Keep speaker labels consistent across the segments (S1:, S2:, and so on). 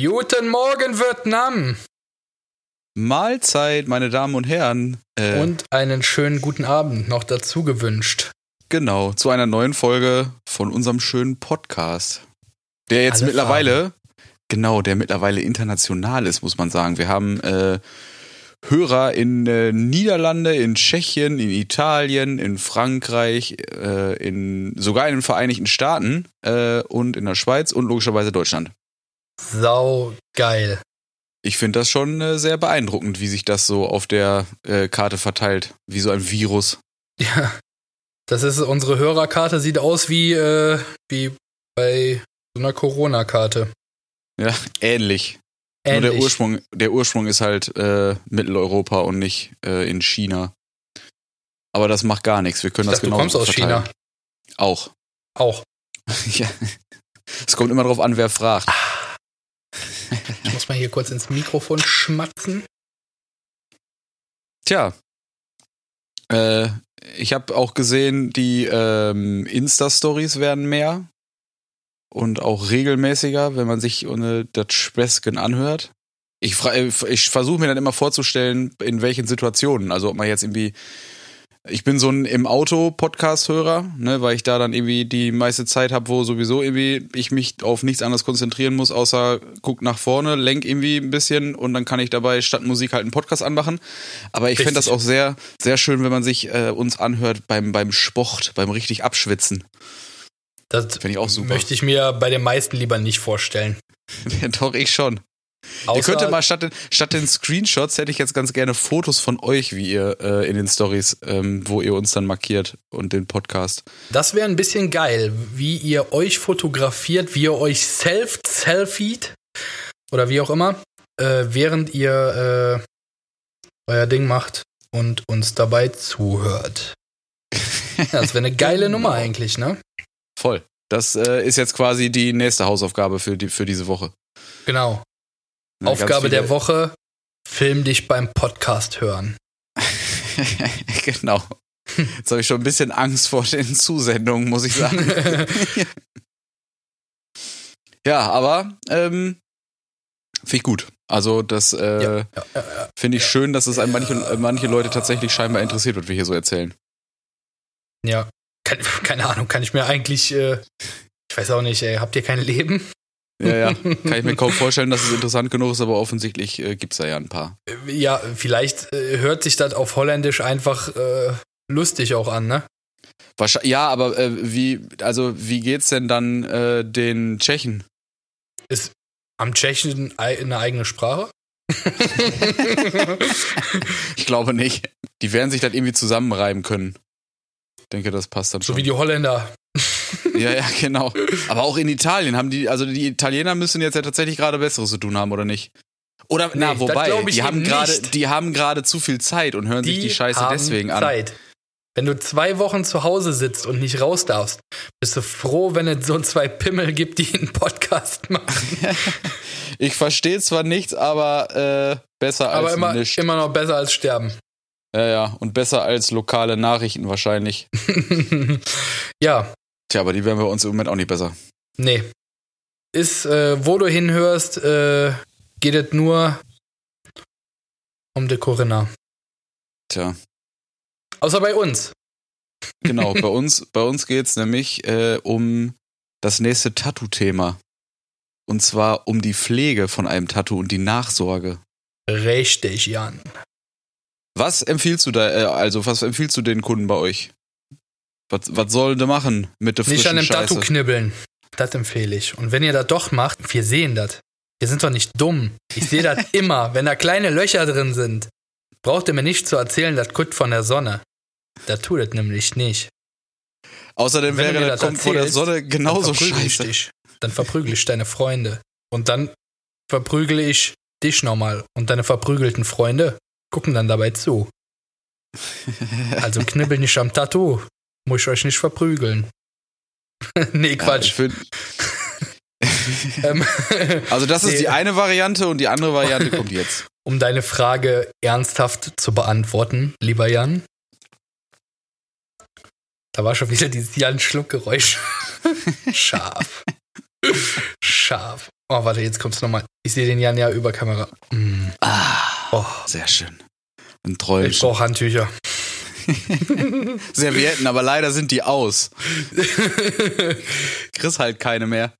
S1: Guten Morgen, Vietnam!
S2: Mahlzeit, meine Damen und Herren.
S1: Äh, und einen schönen guten Abend noch dazu gewünscht.
S2: Genau, zu einer neuen Folge von unserem schönen Podcast. Der jetzt Alle mittlerweile, Farben. genau, der mittlerweile international ist, muss man sagen. Wir haben äh, Hörer in äh, Niederlande, in Tschechien, in Italien, in Frankreich, äh, in sogar in den Vereinigten Staaten äh, und in der Schweiz und logischerweise Deutschland.
S1: Sau geil.
S2: Ich finde das schon äh, sehr beeindruckend, wie sich das so auf der äh, Karte verteilt, wie so ein Virus.
S1: Ja, das ist unsere Hörerkarte, sieht aus wie, äh, wie bei so einer Corona-Karte.
S2: Ja, ähnlich. ähnlich. Nur der Ursprung, der Ursprung ist halt äh, Mitteleuropa und nicht äh, in China. Aber das macht gar nichts. Wir können ich das genau. Du kommst aus verteilen. China. Auch.
S1: Auch.
S2: ja. Es kommt immer darauf an, wer fragt.
S1: Ah. Ich muss mal hier kurz ins Mikrofon schmatzen.
S2: Tja. Äh, ich habe auch gesehen, die ähm, Insta-Stories werden mehr und auch regelmäßiger, wenn man sich ohne das Späßchen anhört. Ich, ich versuche mir dann immer vorzustellen, in welchen Situationen. Also ob man jetzt irgendwie ich bin so ein im Auto Podcast-Hörer, ne, weil ich da dann irgendwie die meiste Zeit habe, wo sowieso irgendwie ich mich auf nichts anderes konzentrieren muss, außer guck nach vorne, lenk irgendwie ein bisschen und dann kann ich dabei statt Musik halt einen Podcast anmachen. Aber ich fände das auch sehr, sehr schön, wenn man sich äh, uns anhört beim, beim Sport, beim richtig Abschwitzen.
S1: Das finde ich auch super. Möchte ich mir bei den meisten lieber nicht vorstellen.
S2: Doch, ich schon. Außer ihr könntet mal statt den, statt den Screenshots hätte ich jetzt ganz gerne Fotos von euch, wie ihr äh, in den Stories, ähm, wo ihr uns dann markiert und den Podcast.
S1: Das wäre ein bisschen geil, wie ihr euch fotografiert, wie ihr euch self selfied oder wie auch immer, äh, während ihr äh, euer Ding macht und uns dabei zuhört. ja, das wäre eine geile Nummer eigentlich, ne?
S2: Voll. Das äh, ist jetzt quasi die nächste Hausaufgabe für, die, für diese Woche.
S1: Genau. Na, Aufgabe der Woche: Film dich beim Podcast hören.
S2: genau. Jetzt habe ich schon ein bisschen Angst vor den Zusendungen, muss ich sagen. ja, aber ähm, finde ich gut. Also das äh, ja, ja, ja, finde ich schön, dass es manche, manche Leute tatsächlich scheinbar interessiert, was wir hier so erzählen.
S1: Ja, keine, keine Ahnung, kann ich mir eigentlich, äh, ich weiß auch nicht, ey, habt ihr kein Leben?
S2: Ja, ja. Kann ich mir kaum vorstellen, dass es interessant genug ist, aber offensichtlich äh, gibt es da ja ein paar.
S1: Ja, vielleicht äh, hört sich das auf Holländisch einfach äh, lustig auch an, ne?
S2: Ja, aber äh, wie, also wie geht's denn dann äh, den Tschechen?
S1: Ist am Tschechen eine eigene Sprache?
S2: ich glaube nicht. Die werden sich das irgendwie zusammenreiben können. Ich denke, das passt dann
S1: so
S2: schon.
S1: So wie die Holländer.
S2: Ja, ja, genau. Aber auch in Italien haben die, also die Italiener müssen jetzt ja tatsächlich gerade Besseres zu tun haben, oder nicht? Oder, nee, na, wobei, die haben gerade, die haben gerade zu viel Zeit und hören die sich die Scheiße deswegen an. Zeit.
S1: Wenn du zwei Wochen zu Hause sitzt und nicht raus darfst, bist du froh, wenn es so zwei Pimmel gibt, die einen Podcast machen.
S2: ich verstehe zwar nichts, aber äh, besser aber als
S1: immer,
S2: nichts.
S1: immer noch besser als sterben.
S2: Ja, ja, und besser als lokale Nachrichten wahrscheinlich.
S1: ja,
S2: Tja, aber die wären bei uns im Moment auch nicht besser.
S1: Nee. Ist, äh, wo du hinhörst, äh, geht es nur um de Corinna.
S2: Tja.
S1: Außer bei uns.
S2: Genau, bei uns, bei uns geht es nämlich äh, um das nächste Tattoo-Thema. Und zwar um die Pflege von einem Tattoo und die Nachsorge.
S1: Richtig, Jan.
S2: Was empfiehlst du da, äh, also was empfiehlst du den Kunden bei euch? Was, was soll der machen mit der frischen
S1: Nicht an dem
S2: Scheiße?
S1: Tattoo knibbeln. Das empfehle ich. Und wenn ihr das doch macht, wir sehen das. Wir sind doch nicht dumm. Ich sehe das immer. Wenn da kleine Löcher drin sind, braucht ihr mir nicht zu erzählen, das kommt von der Sonne. Das tut es nämlich nicht.
S2: Außerdem wäre das kommt vor der Sonne genauso dann scheiße.
S1: Dich. Dann verprügel ich deine Freunde. Und dann verprügele ich dich nochmal. Und deine verprügelten Freunde gucken dann dabei zu. Also knibbel nicht am Tattoo. Muss ich euch nicht verprügeln. nee, Quatsch. Ja,
S2: ähm, also das ist die eine Variante und die andere Variante kommt jetzt.
S1: Um deine Frage ernsthaft zu beantworten, lieber Jan. Da war schon wieder dieses Jan-Schluckgeräusch. Scharf. Scharf. Oh, warte, jetzt kommt's nochmal. Ich sehe den Jan ja über Kamera. Mm.
S2: Ah,
S1: Oh,
S2: sehr schön. Ein
S1: ich
S2: Träumchen.
S1: brauche Handtücher.
S2: Servietten, aber leider sind die aus. Chris halt keine mehr.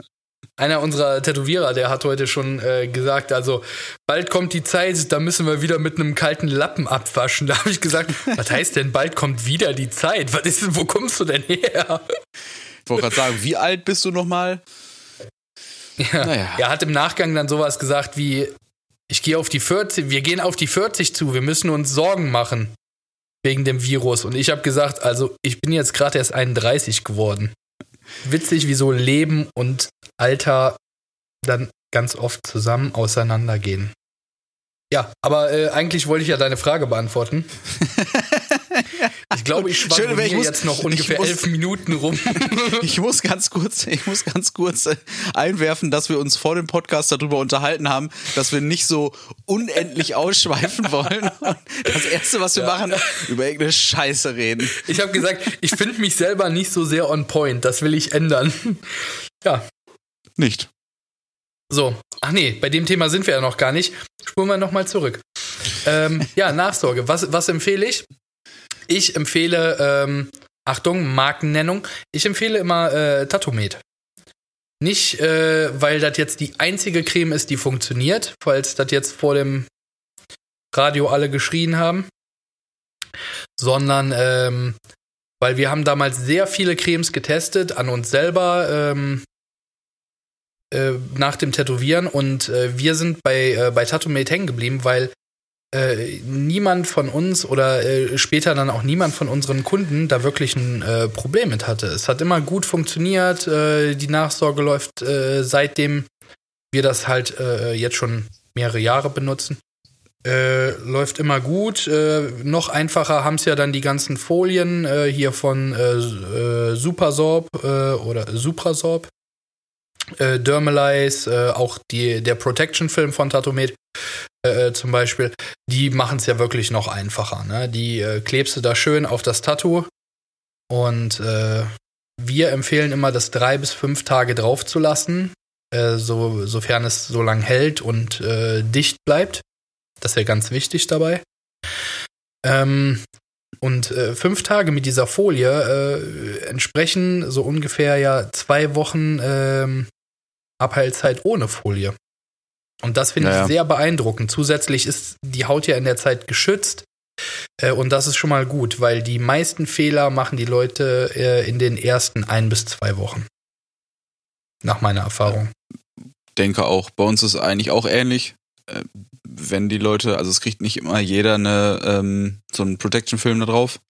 S1: Einer unserer Tätowierer, der hat heute schon äh, gesagt, also bald kommt die Zeit, da müssen wir wieder mit einem kalten Lappen abwaschen. Da habe ich gesagt, was heißt denn, bald kommt wieder die Zeit? Was ist, denn- wo kommst du denn her?
S2: Ich wollte gerade sagen, wie alt bist du nochmal?
S1: Ja.
S2: Naja.
S1: Er hat im Nachgang dann sowas gesagt wie, ich gehe auf die 40, wir gehen auf die 40 zu, wir müssen uns Sorgen machen wegen dem Virus. Und ich habe gesagt, also ich bin jetzt gerade erst 31 geworden. Witzig, wie so Leben und Alter dann ganz oft zusammen auseinandergehen. Ja, aber äh, eigentlich wollte ich ja deine Frage beantworten. Ich glaube, ich schwanke
S2: muss-
S1: jetzt noch ungefähr
S2: muss-
S1: elf Minuten rum.
S2: Ich muss ganz kurz, ich muss ganz kurz äh, einwerfen, dass wir uns vor dem Podcast darüber unterhalten haben, dass wir nicht so unendlich ausschweifen wollen. Und das erste, was wir machen, über irgendeine Scheiße reden.
S1: Ich habe gesagt, ich finde mich selber nicht so sehr on point. Das will ich ändern. Ja,
S2: Nicht.
S1: so. Ach nee, bei dem Thema sind wir ja noch gar nicht. Spulen wir nochmal zurück. Ähm, ja, Nachsorge. Was, was empfehle ich? Ich empfehle, ähm, Achtung, Markennennung. Ich empfehle immer äh, Tatomet. Nicht, äh, weil das jetzt die einzige Creme ist, die funktioniert, falls das jetzt vor dem Radio alle geschrien haben, sondern ähm, weil wir haben damals sehr viele Cremes getestet an uns selber ähm, äh, nach dem Tätowieren und äh, wir sind bei, äh, bei Tattoo-Mate hängen geblieben, weil äh, niemand von uns oder äh, später dann auch niemand von unseren Kunden da wirklich ein äh, Problem mit hatte. Es hat immer gut funktioniert, äh, die Nachsorge läuft äh, seitdem wir das halt jetzt schon mehrere Jahre benutzen. Läuft immer gut. Noch einfacher haben es ja dann die ganzen Folien hier von Supersorb oder Suprasorb. Äh, Dermalize, äh, auch die, der Protection-Film von Tatomet äh, zum Beispiel, die machen es ja wirklich noch einfacher. Ne? Die äh, klebst du da schön auf das Tattoo und äh, wir empfehlen immer, das drei bis fünf Tage drauf zu lassen, äh, so, sofern es so lang hält und äh, dicht bleibt. Das ist ja ganz wichtig dabei. Ähm, und äh, fünf Tage mit dieser Folie äh, entsprechen so ungefähr ja zwei Wochen ähm, Abheilzeit ohne Folie. Und das finde
S2: Naja.
S1: ich sehr beeindruckend. Zusätzlich ist die Haut ja in der Zeit geschützt. Äh, und das ist schon mal gut, weil die meisten Fehler machen die Leute äh, in den ersten ein bis zwei Wochen. Nach meiner Erfahrung.
S2: Denke auch. Bei uns ist eigentlich auch ähnlich. Äh, Wenn die Leute, also es kriegt nicht immer jeder eine, ähm, so einen Protection-Film da drauf,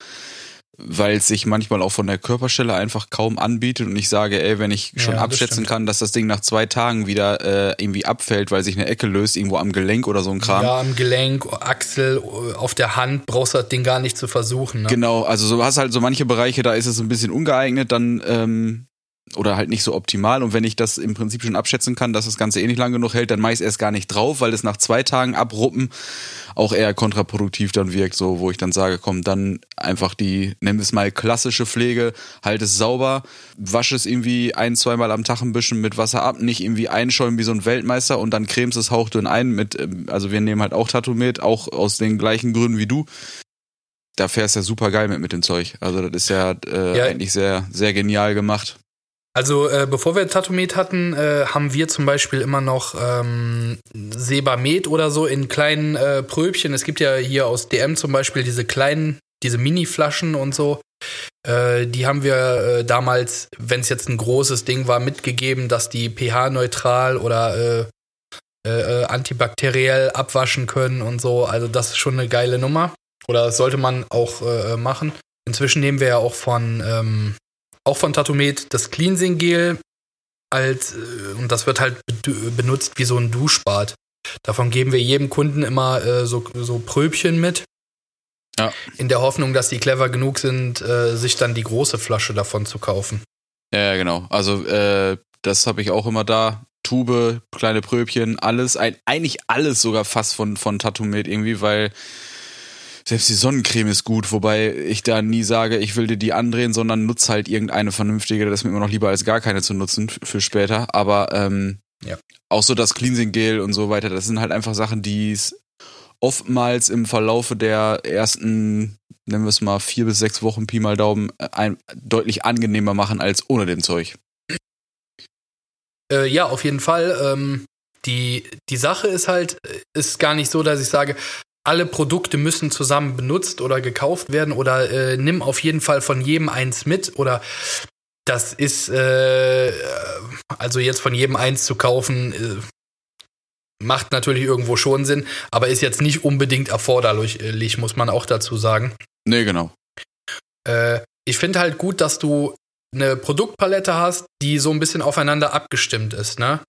S2: weil es sich manchmal auch von der Körperstelle einfach kaum anbietet und ich sage, ey, wenn ich schon
S1: Ja, das
S2: abschätzen
S1: stimmt.
S2: kann, dass das Ding nach zwei Tagen wieder äh, irgendwie abfällt, weil sich eine Ecke löst, irgendwo am Gelenk oder so ein Kram.
S1: Ja, am Gelenk, Achsel, auf der Hand brauchst du das Ding gar nicht zu versuchen. Ne?
S2: Genau, also so hast halt so manche Bereiche, da ist es ein bisschen ungeeignet, dann ähm, oder halt nicht so optimal. Und wenn ich das im Prinzip schon abschätzen kann, dass das Ganze eh nicht lang genug hält, dann mache ich es erst gar nicht drauf, weil es nach zwei Tagen abruppen auch eher kontraproduktiv dann wirkt, so wo ich dann sage, komm, dann einfach die, nennen wir es mal klassische Pflege, halt es sauber, wasche es irgendwie ein, zweimal am Tag ein bisschen mit Wasser ab, nicht irgendwie einschäumen wie so ein Weltmeister und dann cremst es hauchdünn ein mit, ähm, also wir nehmen halt auch Tattoo mit, auch aus den gleichen Gründen wie du da fährst du ja super geil mit mit dem Zeug. Also das ist ja, äh,
S1: Ja.
S2: eigentlich sehr, sehr genial gemacht.
S1: Also äh, bevor wir Tatomet hatten, äh, haben wir zum Beispiel immer noch ähm, Sebamed oder so in kleinen äh, Pröbchen. Es gibt ja hier aus DM zum Beispiel diese kleinen, diese Mini-Flaschen und so. Äh, die haben wir äh, damals, wenn es jetzt ein großes Ding war, mitgegeben, dass die pH-neutral oder äh, antibakteriell abwaschen können und so. Also das ist schon eine geile Nummer. Oder das sollte man auch machen. Inzwischen nehmen wir ja auch von ähm, auch von Tatomet das Cleansing Gel als äh, und das wird halt be- benutzt wie so ein Duschbad. Davon geben wir jedem Kunden immer äh, so, so Pröbchen mit.
S2: Ja.
S1: In der Hoffnung, dass die clever genug sind, äh, sich dann die große Flasche davon zu kaufen.
S2: Ja, genau. Also äh, das habe ich auch immer da. Tube, kleine Pröbchen, alles, ein, eigentlich alles sogar fast von, von Tattoo-Med irgendwie, weil selbst die Sonnencreme ist gut, wobei ich da nie sage, ich will dir die andrehen, sondern nutz halt irgendeine vernünftige, das ist mir immer noch lieber als gar keine zu nutzen für später. Aber ähm,
S1: Ja.
S2: Auch so das Cleansing Gel und so weiter, das sind halt einfach Sachen, die es oftmals im Verlaufe der ersten, nennen wir es mal, vier bis sechs Wochen Pi mal Daumen, äh, ein, deutlich angenehmer machen als ohne dem Zeug.
S1: Äh, ja, auf jeden Fall. Ähm, die, die Sache ist halt, ist gar nicht so, dass ich sage, alle Produkte müssen zusammen benutzt oder gekauft werden oder äh, nimm auf jeden Fall von jedem eins mit oder das ist äh, also jetzt von jedem eins zu kaufen äh, macht natürlich irgendwo schon Sinn, aber ist jetzt nicht unbedingt erforderlich, muss man auch dazu sagen.
S2: Nee, genau.
S1: Äh, ich finde halt gut, dass du eine Produktpalette hast, die so ein bisschen aufeinander abgestimmt ist, ne?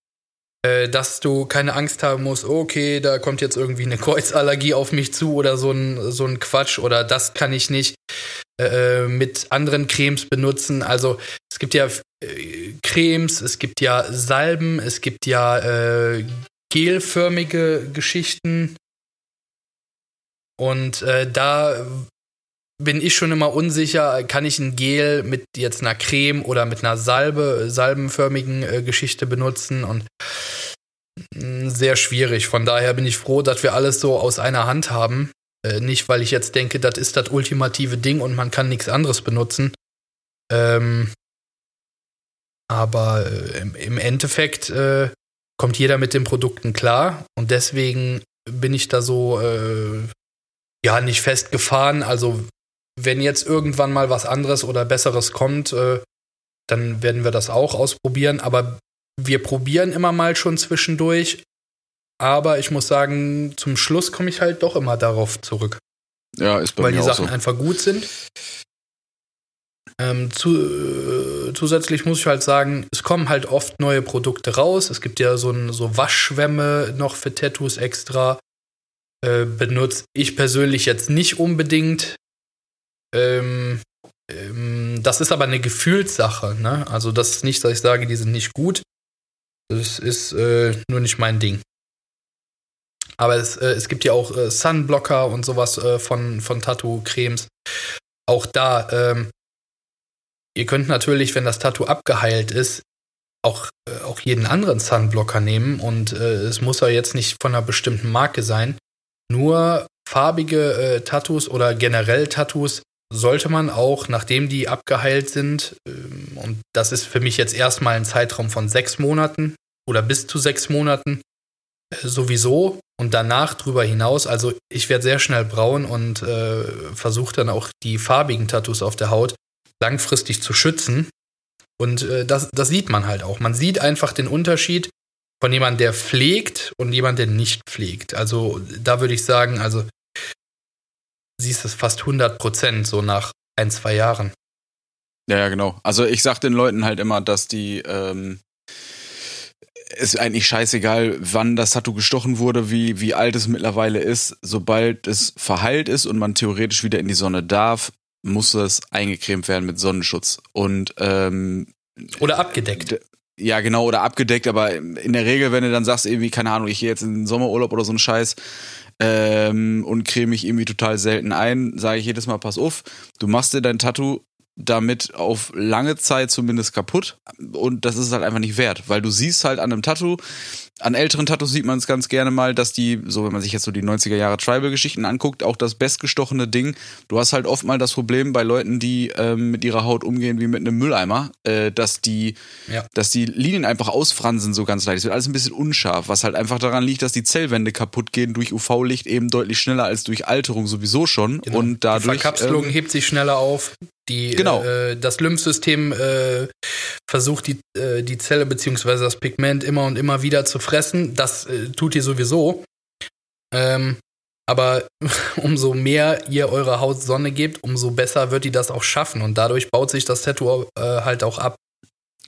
S1: Äh, dass du keine Angst haben musst, okay, da kommt jetzt irgendwie eine Kreuzallergie auf mich zu oder so ein, so ein Quatsch oder das kann ich nicht äh, mit anderen Cremes benutzen. Also es gibt ja äh, Cremes, es gibt ja Salben, es gibt ja äh, gelförmige Geschichten. Und äh, da bin ich schon immer unsicher, kann ich ein Gel mit jetzt einer Creme oder mit einer Salbe, salbenförmigen äh, Geschichte benutzen und mh, mm, sehr schwierig. Von daher bin ich froh, dass wir alles so aus einer Hand haben. Äh, nicht, weil ich jetzt denke, das ist das ultimative Ding und man kann nichts anderes benutzen. Ähm, aber äh, im, im, Endeffekt äh, kommt jeder mit den Produkten klar und deswegen bin ich da so äh, ja nicht festgefahren. Also wenn jetzt irgendwann mal was anderes oder besseres kommt, äh, dann werden wir das auch ausprobieren. Aber wir probieren immer mal schon zwischendurch. Aber ich muss sagen, zum Schluss komme ich halt doch immer darauf zurück.
S2: Ja, ist bei
S1: Weil
S2: mir
S1: die Sachen
S2: so.
S1: einfach gut sind. Ähm, zu, äh, zusätzlich muss ich halt sagen, es kommen halt oft neue Produkte raus. Es gibt ja so, ein, so Waschschwämme noch für Tattoos extra. Äh, benutze ich persönlich jetzt nicht unbedingt. Ähm, ähm, das ist aber eine Gefühlssache. Ne? Also das ist nicht, dass ich sage, die sind nicht gut. Das ist äh, nur nicht mein Ding. Aber es, äh, es gibt ja auch äh, Sunblocker und sowas äh, von, von Tattoo-Cremes. Auch da, ähm, ihr könnt natürlich, wenn das Tattoo abgeheilt ist, auch, äh, auch jeden anderen Sunblocker nehmen. Und äh, es muss ja jetzt nicht von einer bestimmten Marke sein. Nur farbige Tattoos oder generell Tattoos sollte man auch, nachdem die abgeheilt sind, ähm, und das ist für mich jetzt erstmal ein Zeitraum von sechs Monaten oder bis zu sechs Monaten, äh, sowieso und danach drüber hinaus, also ich werde sehr schnell braun und äh, versuche dann auch die farbigen Tattoos auf der Haut langfristig zu schützen. Und äh, das, das sieht man halt auch. Man sieht einfach den Unterschied von jemandem, der pflegt und jemand, der nicht pflegt. Also da würde ich sagen, also siehst es fast 100 Prozent so nach ein, zwei Jahren.
S2: Ja, ja, genau. Also ich sag den Leuten halt immer, dass die ähm, ist eigentlich scheißegal, wann das Tattoo gestochen wurde, wie, wie alt es mittlerweile ist. Sobald es verheilt ist und man theoretisch wieder in die Sonne darf, muss es eingecremt werden mit Sonnenschutz. Und ähm,
S1: Oder abgedeckt.
S2: Ja, genau, oder abgedeckt, aber in der Regel, wenn du dann sagst, irgendwie, keine Ahnung, ich gehe jetzt in den Sommerurlaub oder so einen Scheiß, ähm, und creme mich irgendwie total selten ein, sage ich jedes Mal, pass auf, du machst dir dein Tattoo damit auf lange Zeit zumindest kaputt und das ist halt einfach nicht wert, weil du siehst halt an einem Tattoo, an älteren Tattoos sieht man es ganz gerne mal, dass die, so wenn man sich jetzt so die 90er Jahre Tribal-Geschichten anguckt, auch das bestgestochene Ding, du hast halt oft mal das Problem bei Leuten, die ähm, mit ihrer Haut umgehen wie mit einem Mülleimer, äh, dass die,
S1: Ja.
S2: dass die Linien einfach ausfransen so ganz leicht. Es wird alles ein bisschen unscharf, was halt einfach daran liegt, dass die Zellwände kaputt gehen durch UV-Licht eben deutlich schneller als durch Alterung sowieso schon
S1: Genau.
S2: und dadurch
S1: die Verkapselung
S2: ähm,
S1: hebt sich schneller auf. Die,
S2: Genau.
S1: äh, das Lymphsystem äh, versucht die, äh, die Zelle bzw. das Pigment immer und immer wieder zu fressen. Das äh, tut ihr sowieso. Ähm, aber umso mehr ihr eurer Haut Sonne gebt, umso besser wird die das auch schaffen. Und dadurch baut sich das Tattoo äh, halt auch ab.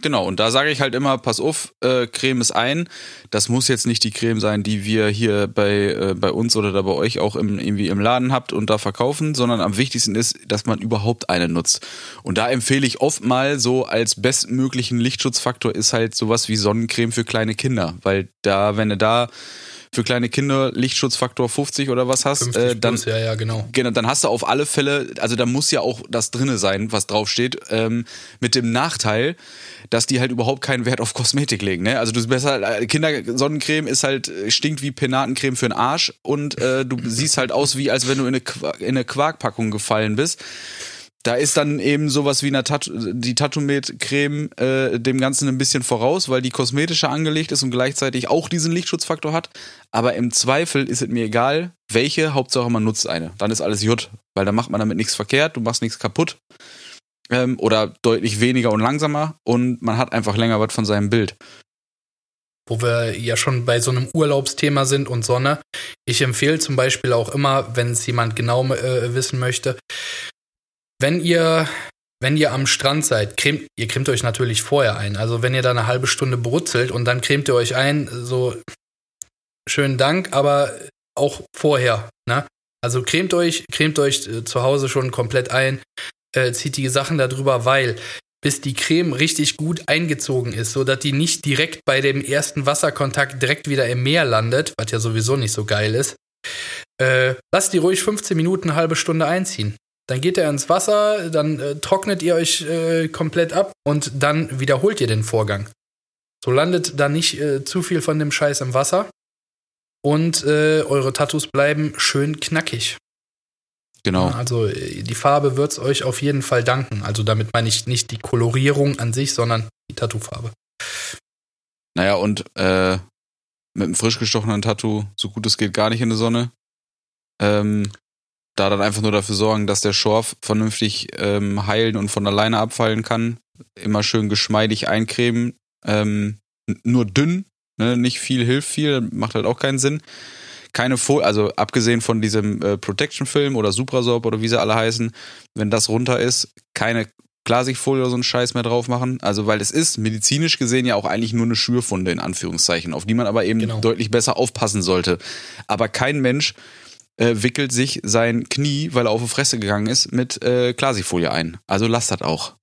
S2: Genau, und da sage ich halt immer, pass auf, äh, Creme ist ein. Das muss jetzt nicht die Creme sein, die wir hier bei, äh, bei uns oder da bei euch auch im, irgendwie im Laden habt und da verkaufen, sondern am wichtigsten ist, dass man überhaupt eine nutzt. Und da empfehle ich oft mal so als bestmöglichen Lichtschutzfaktor ist halt sowas wie Sonnencreme für kleine Kinder, weil da, wenn du da für kleine Kinder Lichtschutzfaktor 50 oder was hast,
S1: 50
S2: äh, dann,
S1: plus, ja, ja, genau.
S2: genau, dann hast du auf alle Fälle, also da muss ja auch das drinne sein, was draufsteht, ähm, mit dem Nachteil, dass die halt überhaupt keinen Wert auf Kosmetik legen. Ne? Also du besser äh, Kindersonnencreme ist halt äh, stinkt wie Penatencreme für den Arsch und äh, du siehst halt aus wie als wenn du in eine, Qua in eine Quarkpackung gefallen bist. Da ist dann eben sowas wie eine Tat die Tattoo-Creme äh, dem Ganzen ein bisschen voraus, weil die kosmetischer angelegt ist und gleichzeitig auch diesen Lichtschutzfaktor hat. Aber im Zweifel ist es mir egal, welche, Hauptsache man nutzt eine. Dann ist alles J, weil dann macht man damit nichts verkehrt, du machst nichts kaputt ähm, oder deutlich weniger und langsamer und man hat einfach länger was von seinem Bild.
S1: Wo wir ja schon bei so einem Urlaubsthema sind und Sonne. Ich empfehle zum Beispiel auch immer, wenn es jemand genau äh, wissen möchte, wenn ihr, wenn ihr am Strand seid, cremt, ihr cremt euch natürlich vorher ein. Also wenn ihr da eine halbe Stunde brutzelt und dann cremt ihr euch ein, so schönen Dank, aber auch vorher. Ne? Also cremt euch, cremt euch äh, zu Hause schon komplett ein, äh, zieht die Sachen darüber, weil bis die Creme richtig gut eingezogen ist, sodass die nicht direkt bei dem ersten Wasserkontakt direkt wieder im Meer landet, was ja sowieso nicht so geil ist. Äh, lasst die ruhig 15 Minuten, eine halbe Stunde einziehen. Dann geht er ins Wasser, dann äh, trocknet ihr euch äh, komplett ab und dann wiederholt ihr den Vorgang. So landet da nicht äh, zu viel von dem Scheiß im Wasser und äh, eure Tattoos bleiben schön knackig.
S2: Genau.
S1: Ja, also die Farbe wird es euch auf jeden Fall danken. Also damit meine ich nicht die Kolorierung an sich, sondern die Tattoofarbe.
S2: Naja, und äh, mit einem frisch gestochenen Tattoo, so gut es geht, gar nicht in der Sonne. Ähm, da dann einfach nur dafür sorgen, dass der Schorf vernünftig ähm, heilen und von alleine abfallen kann. Immer schön geschmeidig eincremen. Ähm, nur dünn, ne? nicht viel hilft viel, macht halt auch keinen Sinn. Keine Folie, also abgesehen von diesem äh, Protection-Film oder Suprasorb oder wie sie alle heißen, wenn das runter ist, keine Klarsichtfolie oder so einen Scheiß mehr drauf machen. Also, weil es ist medizinisch gesehen ja auch eigentlich nur eine Schürfunde in Anführungszeichen, auf die man aber eben
S1: Genau.
S2: deutlich besser aufpassen sollte. Aber kein Mensch äh, wickelt sich sein Knie, weil er auf die Fresse gegangen ist, mit äh, Klarsichtfolie ein. Also lasst das auch.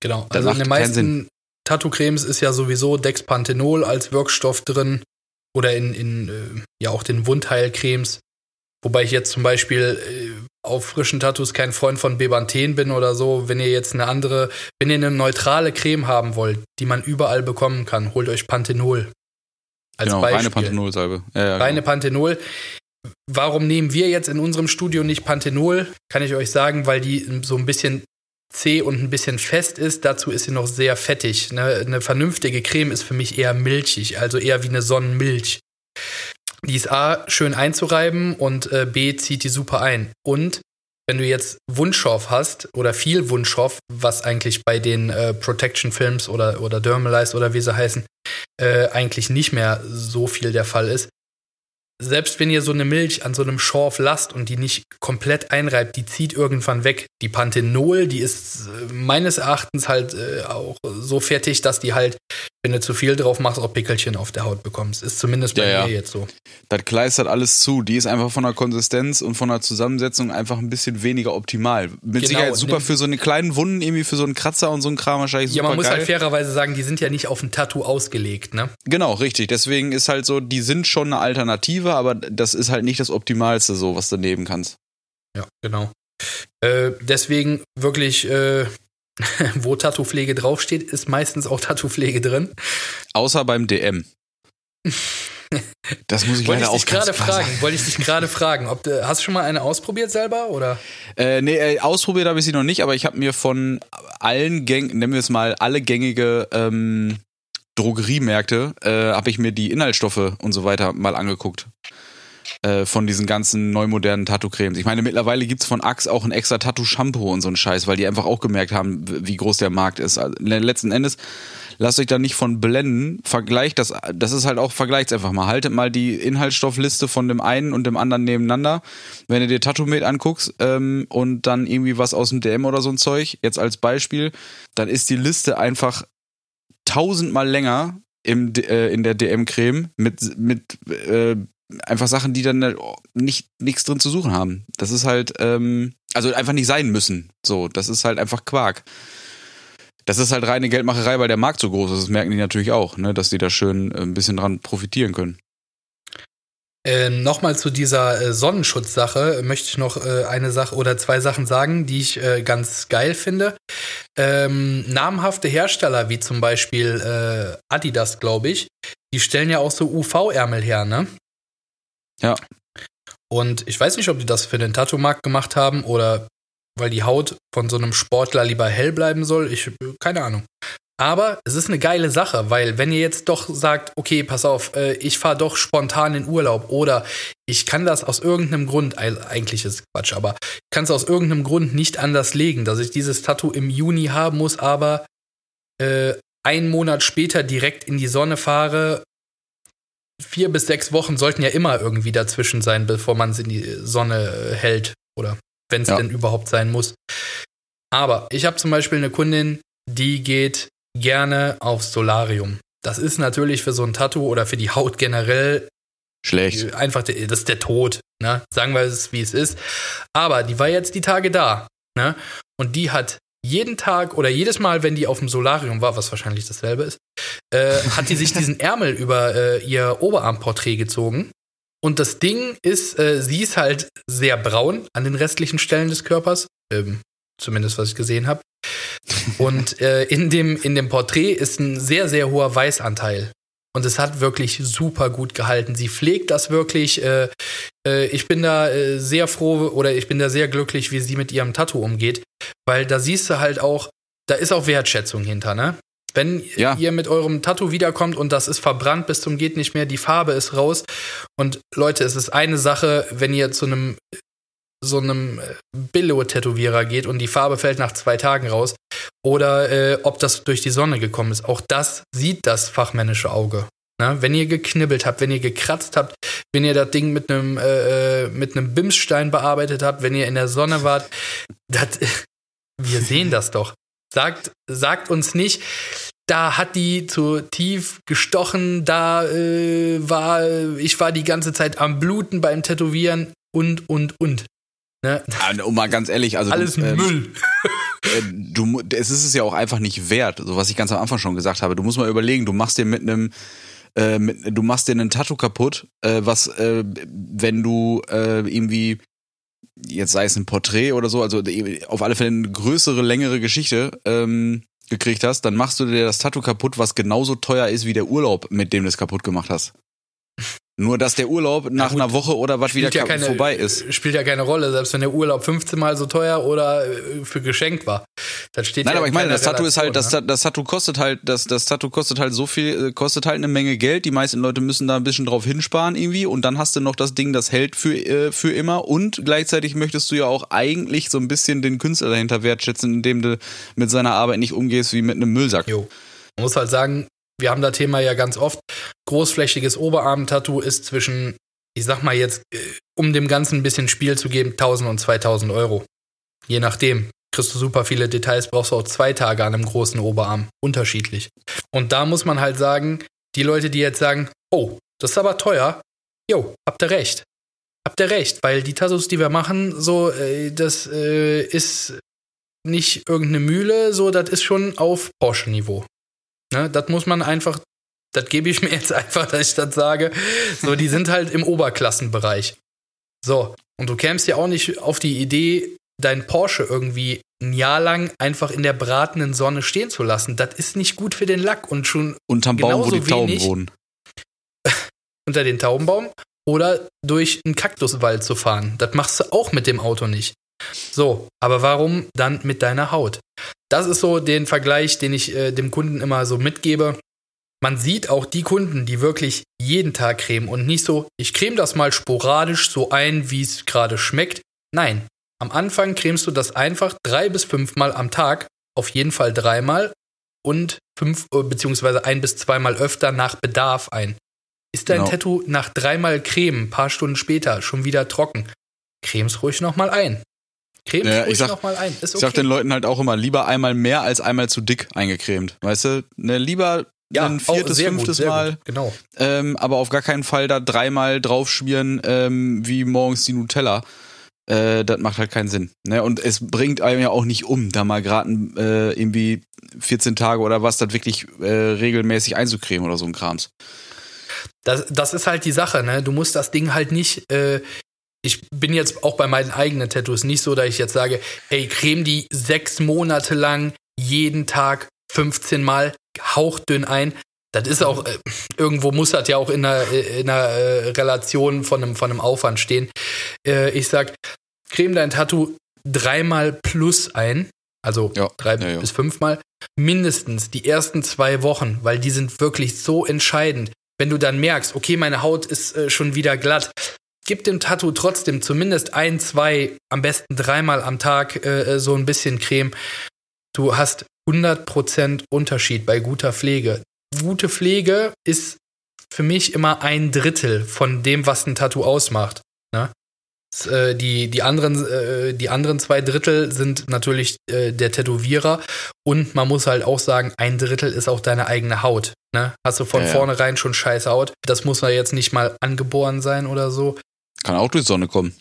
S1: Genau.
S2: Das
S1: Also in den meisten Tattoo-Cremes ist ja sowieso Dexpanthenol als Wirkstoff drin. Oder in, in äh, ja auch den Wundheilcremes. Wobei ich jetzt zum Beispiel äh, auf frischen Tattoos kein Freund von Bebanthen bin oder so. Wenn ihr jetzt eine andere, wenn ihr eine neutrale Creme haben wollt, die man überall bekommen kann, holt euch Panthenol. Als
S2: genau,
S1: Beispiel.
S2: reine Panthenolsalbe. Ja, ja,
S1: Reine
S2: genau.
S1: Panthenol. Warum nehmen wir jetzt in unserem Studio nicht Panthenol? Kann ich euch sagen, weil die so ein bisschen zäh und ein bisschen fest ist. Dazu ist sie noch sehr fettig. Ne? Eine vernünftige Creme ist für mich eher milchig, also eher wie eine Sonnenmilch. Die ist A, schön einzureiben und äh, B, zieht die super ein. Und wenn du jetzt Wundschorf hast oder viel Wundschorf, was eigentlich bei den äh, Protection Films oder, oder Dermalize oder wie sie heißen, äh, eigentlich nicht mehr so viel der Fall ist. Selbst wenn ihr so eine Milch an so einem Schorf lasst und die nicht komplett einreibt, die zieht irgendwann weg. Die Panthenol, die ist äh, meines Erachtens halt äh, auch so fertig, dass die halt, wenn du zu viel drauf machst, auch Pickelchen auf der Haut bekommst. Ist zumindest bei
S2: Ja, ja.
S1: mir jetzt so.
S2: Das kleistert alles zu. Die ist einfach von der Konsistenz und von der Zusammensetzung einfach ein bisschen weniger optimal. Mit
S1: Genau,
S2: Sicherheit super für so eine kleinen Wunden, irgendwie für so einen Kratzer und so einen Kram wahrscheinlich
S1: Ja,
S2: super
S1: man muss
S2: geil.
S1: halt fairerweise sagen, die sind ja nicht auf ein Tattoo ausgelegt, ne?
S2: Genau, richtig. Deswegen ist halt so, die sind schon eine Alternative, aber das ist halt nicht das Optimalste so, was du nehmen kannst.
S1: Ja, genau. Äh, deswegen wirklich, äh, wo Tattoo-Pflege draufsteht, ist meistens auch Tattoo-Pflege drin.
S2: Außer beim DM. Das muss ich
S1: Wollte
S2: leider
S1: ich
S2: auch
S1: gerade fragen, wollte ich dich gerade fragen, ob du, hast du schon mal eine ausprobiert selber oder?
S2: Äh, nee, äh, ausprobiert habe ich sie noch nicht, aber ich habe mir von allen Gängen, nennen wir es mal, alle gängige ähm, Drogeriemärkte, äh, habe ich mir die Inhaltsstoffe und so weiter mal angeguckt. Äh, von diesen ganzen neumodernen Tattoo-Cremes. Ich meine, mittlerweile gibt's von Axe auch ein extra Tattoo-Shampoo und so ein Scheiß, weil die einfach auch gemerkt haben, wie groß der Markt ist. Also, le- letzten Endes, lasst euch da nicht von blenden. Vergleicht das, das ist halt auch, vergleicht einfach mal. Haltet mal die Inhaltsstoffliste von dem einen und dem anderen nebeneinander. Wenn du dir Tattoo-Made anguckst ähm, und dann irgendwie was aus dem DM oder so ein Zeug, jetzt als Beispiel, dann ist die Liste einfach tausendmal länger im, äh, in der DM-Creme mit, mit äh, einfach Sachen, die dann äh, nicht nichts drin zu suchen haben. Das ist halt, ähm, also einfach nicht sein müssen. So, das ist halt einfach Quark. Das ist halt reine Geldmacherei, weil der Markt so groß ist. Das merken die natürlich auch, ne, dass die da schön äh, ein bisschen dran profitieren können.
S1: Ähm, Nochmal zu dieser äh, Sonnenschutzsache möchte ich noch äh, eine Sache oder zwei Sachen sagen, die ich äh, ganz geil finde. Ähm, namhafte Hersteller wie zum Beispiel äh, Adidas, glaube ich, die stellen ja auch so UV-Ärmel her, ne?
S2: Ja.
S1: Und ich weiß nicht, ob die das für den Tattoo-Markt gemacht haben oder weil die Haut von so einem Sportler lieber hell bleiben soll. Ich, keine Ahnung. Aber es ist eine geile Sache, weil wenn ihr jetzt doch sagt, okay, pass auf, äh, ich fahre doch spontan in Urlaub oder ich kann das aus irgendeinem Grund, eigentlich ist Quatsch, aber ich kann es aus irgendeinem Grund nicht anders legen, dass ich dieses Tattoo im Juni haben muss, aber äh, einen Monat später direkt in die Sonne fahre. Vier bis sechs Wochen sollten ja immer irgendwie dazwischen sein, bevor man es in die Sonne äh, hält oder wenn es ja. denn überhaupt sein muss. Aber ich habe zum Beispiel eine Kundin, die geht gerne aufs Solarium. Das ist natürlich für so ein Tattoo oder für die Haut generell
S2: schlecht.
S1: Einfach, das ist der Tod. Ne? Sagen wir es, wie es ist. Aber die war jetzt die Tage da. Ne? Und die hat jeden Tag oder jedes Mal, wenn die auf dem Solarium war, was wahrscheinlich dasselbe ist, äh, hat die sich diesen Ärmel über äh, ihr Oberarmporträt gezogen. Und das Ding ist, äh, sie ist halt sehr braun an den restlichen Stellen des Körpers. Ähm, zumindest was ich gesehen habe. Und äh, in, dem, in dem Porträt ist ein sehr, sehr hoher Weißanteil. Und es hat wirklich super gut gehalten. Sie pflegt das wirklich. Äh, äh, ich bin da äh, sehr froh oder ich bin da sehr glücklich, wie sie mit ihrem Tattoo umgeht. Weil da siehst du halt auch, da ist auch Wertschätzung hinter, ne? Wenn ja. ihr mit eurem Tattoo wiederkommt und das ist verbrannt bis zum geht nicht mehr, die Farbe ist raus. Und Leute, es ist eine Sache, wenn ihr zu einem so einem äh, Billo-Tätowierer geht und die Farbe fällt nach zwei Tagen raus oder äh, ob das durch die Sonne gekommen ist. Auch das sieht das fachmännische Auge. Na, wenn ihr geknibbelt habt, wenn ihr gekratzt habt, wenn ihr das Ding mit einem äh, äh mit einem Bimsstein bearbeitet habt, wenn ihr in der Sonne wart, das, wir sehen das doch. Sagt, sagt uns nicht, da hat die zu tief gestochen, da äh, war ich war die ganze Zeit am Bluten beim Tätowieren und und und.
S2: Ne? Ja, und mal ganz ehrlich, also
S1: alles
S2: du,
S1: ähm, Müll.
S2: Äh, du, es ist es ja auch einfach nicht wert, so was ich ganz am Anfang schon gesagt habe. Du musst mal überlegen, du machst dir mit einem äh, mit, du machst dir einen Tattoo kaputt, äh, was äh, wenn du äh, irgendwie jetzt sei es ein Porträt oder so, also auf alle Fälle eine größere, längere Geschichte ähm, gekriegt hast, dann machst du dir das Tattoo kaputt, was genauso teuer ist wie der Urlaub, mit dem du es kaputt gemacht hast. Nur, dass der Urlaub nach ja, einer Woche oder was wieder ja keine, vorbei ist.
S1: Spielt ja keine Rolle, selbst wenn der Urlaub 15 Mal so teuer oder äh, für geschenkt war.
S2: Das steht Nein, ja aber ich meine, das Tattoo ist halt, das, ne? das Tattoo kostet halt, das, das Tattoo kostet halt so viel, äh, kostet halt eine Menge Geld. Die meisten Leute müssen da ein bisschen drauf hinsparen irgendwie und dann hast du noch das Ding, das hält für, äh, für immer und gleichzeitig möchtest du ja auch eigentlich so ein bisschen den Künstler dahinter wertschätzen, indem du mit seiner Arbeit nicht umgehst wie mit einem Müllsack.
S1: Jo. Man muss halt sagen, wir haben das Thema ja ganz oft. Großflächiges Oberarm-Tattoo ist zwischen, ich sag mal jetzt, äh, um dem Ganzen ein bisschen Spiel zu geben, 1000 und 2000 Euro. Je nachdem. Kriegst du super viele Details, brauchst du auch zwei Tage an einem großen Oberarm. Unterschiedlich. Und da muss man halt sagen, die Leute, die jetzt sagen, oh, das ist aber teuer, jo, habt ihr recht. Habt ihr recht, weil die Tattoos, die wir machen, so, äh, das äh, ist nicht irgendeine Mühle, so, das ist schon auf Porsche-Niveau. Ne, das muss man einfach, das gebe ich mir jetzt einfach, dass ich das sage. So, die sind halt im Oberklassenbereich. So, und du kämst ja auch nicht auf die Idee, dein Porsche irgendwie ein Jahr lang einfach in der bratenden Sonne stehen zu lassen. Das ist nicht gut für den Lack und schon
S2: unterm Baum, wo die Tauben wohnen.
S1: unter den Taubenbaum oder durch einen Kaktuswald zu fahren. Das machst du auch mit dem Auto nicht. So, aber warum dann mit deiner Haut? Das ist so den Vergleich, den ich äh, dem Kunden immer so mitgebe. Man sieht auch die Kunden, die wirklich jeden Tag cremen und nicht so, ich creme das mal sporadisch so ein, wie es gerade schmeckt. Nein, am Anfang cremst du das einfach drei bis fünfmal am Tag, auf jeden Fall dreimal und fünf äh, beziehungsweise ein bis zweimal öfter nach Bedarf ein. Ist dein genau. Tattoo nach dreimal Creme, paar Stunden später, schon wieder trocken? Cremes ruhig nochmal ein.
S2: Creme ja, ich sag, noch mal ein. Ist okay. Ich sag den Leuten halt auch immer, lieber einmal mehr als einmal zu dick eingecremt. Weißt du, ne, lieber ja, ein viertes, fünftes gut, Mal.
S1: Gut, genau.
S2: Ähm, aber auf gar keinen Fall da dreimal draufschmieren, ähm, wie morgens die Nutella. Äh, das macht halt keinen Sinn. Ne? Und es bringt einem ja auch nicht um, da mal gerade äh, irgendwie 14 Tage oder was, das wirklich äh, regelmäßig einzucremen oder so ein Krams.
S1: das, das ist halt die Sache, ne? Du musst das Ding halt nicht, äh, ich bin jetzt auch bei meinen eigenen Tattoos nicht so, dass ich jetzt sage, hey, creme die sechs Monate lang jeden Tag 15 Mal hauchdünn ein. Das ist auch, äh, irgendwo muss das ja auch in einer, äh, in einer äh, Relation von einem, von einem Aufwand stehen. Äh, ich sag, creme dein Tattoo dreimal plus ein, also
S2: Ja,
S1: drei
S2: ja, ja.
S1: bis fünfmal, mindestens die ersten zwei Wochen, weil die sind wirklich so entscheidend. Wenn du dann merkst, okay, meine Haut ist äh, schon wieder glatt, gib dem Tattoo trotzdem zumindest ein, zwei, am besten dreimal am Tag äh, so ein bisschen Creme. Du hast 100% Unterschied bei guter Pflege. Gute Pflege ist für mich immer ein Drittel von dem, was ein Tattoo ausmacht. Ne? Äh, Die, die, anderen, äh, die anderen zwei Drittel sind natürlich äh, der Tätowierer und man muss halt auch sagen, ein Drittel ist auch deine eigene Haut. Ne? Hast du von
S2: Ja, ja.
S1: vornherein schon scheiß Haut. Das muss ja jetzt nicht mal angeboren sein oder so.
S2: Kann auch durch Sonne kommen.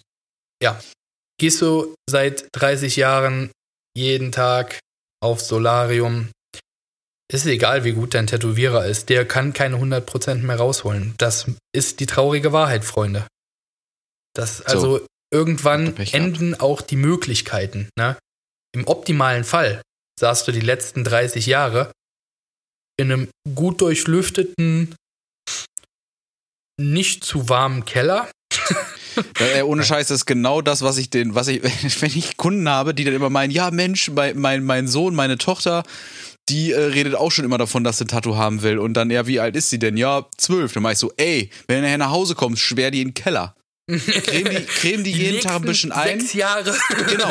S1: Gehst du seit 30 Jahren jeden Tag auf Solarium, ist egal, wie gut dein Tätowierer ist, der kann keine 100% mehr rausholen. Das ist die traurige Wahrheit, Freunde. Das, also irgendwann enden auch die Möglichkeiten. Ne? Im optimalen Fall saßt du die letzten 30 Jahre in einem gut durchlüfteten, nicht zu warmen Keller.
S2: Ey, ohne Scheiß, das ist genau das, was ich den, was ich, wenn ich Kunden habe, die dann immer meinen, ja Mensch, mein, mein, mein Sohn, meine Tochter, die äh, redet auch schon immer davon, dass sie ein Tattoo haben will. Und dann, ja, wie alt ist sie denn? Ja, zwölf. Dann mach ich so, ey, wenn du nachher nach Hause kommst, schwer die in den Keller. Creme die, creme die, jeden Tag ein bisschen ein.
S1: Sechs Jahre.
S2: Genau.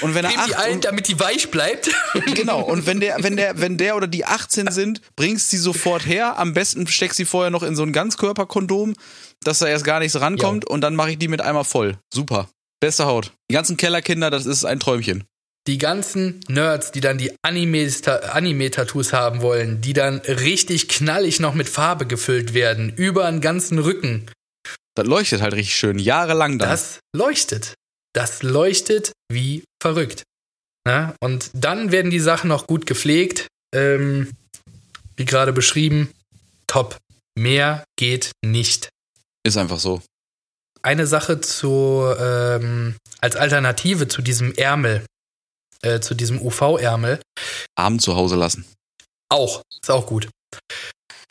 S2: Und wenn er
S1: Creme die ein,
S2: und,
S1: damit die weich bleibt.
S2: genau. Und wenn der, wenn der, wenn der oder die 18 sind, bringst sie sofort her. Am besten steckst sie vorher noch in so ein Ganzkörperkondom, dass da erst gar nichts rankommt. Und dann mache ich die mit einmal voll. Super. Beste Haut. Die ganzen Kellerkinder, das ist ein Träumchen.
S1: Die ganzen Nerds, die dann die Anime- Anime-Tattoos haben wollen, die dann richtig knallig noch mit Farbe gefüllt werden, über den ganzen Rücken,
S2: Das leuchtet halt richtig schön, jahrelang dann.
S1: das leuchtet. Das leuchtet wie verrückt. Na? Und dann werden die Sachen noch gut gepflegt. Ähm, wie gerade beschrieben, top. Mehr geht nicht.
S2: Ist einfach so.
S1: eine Sache zu, ähm, als Alternative zu diesem Ärmel, äh, zu diesem UV-Ärmel,
S2: Abend zu Hause lassen.
S1: auch, ist auch gut.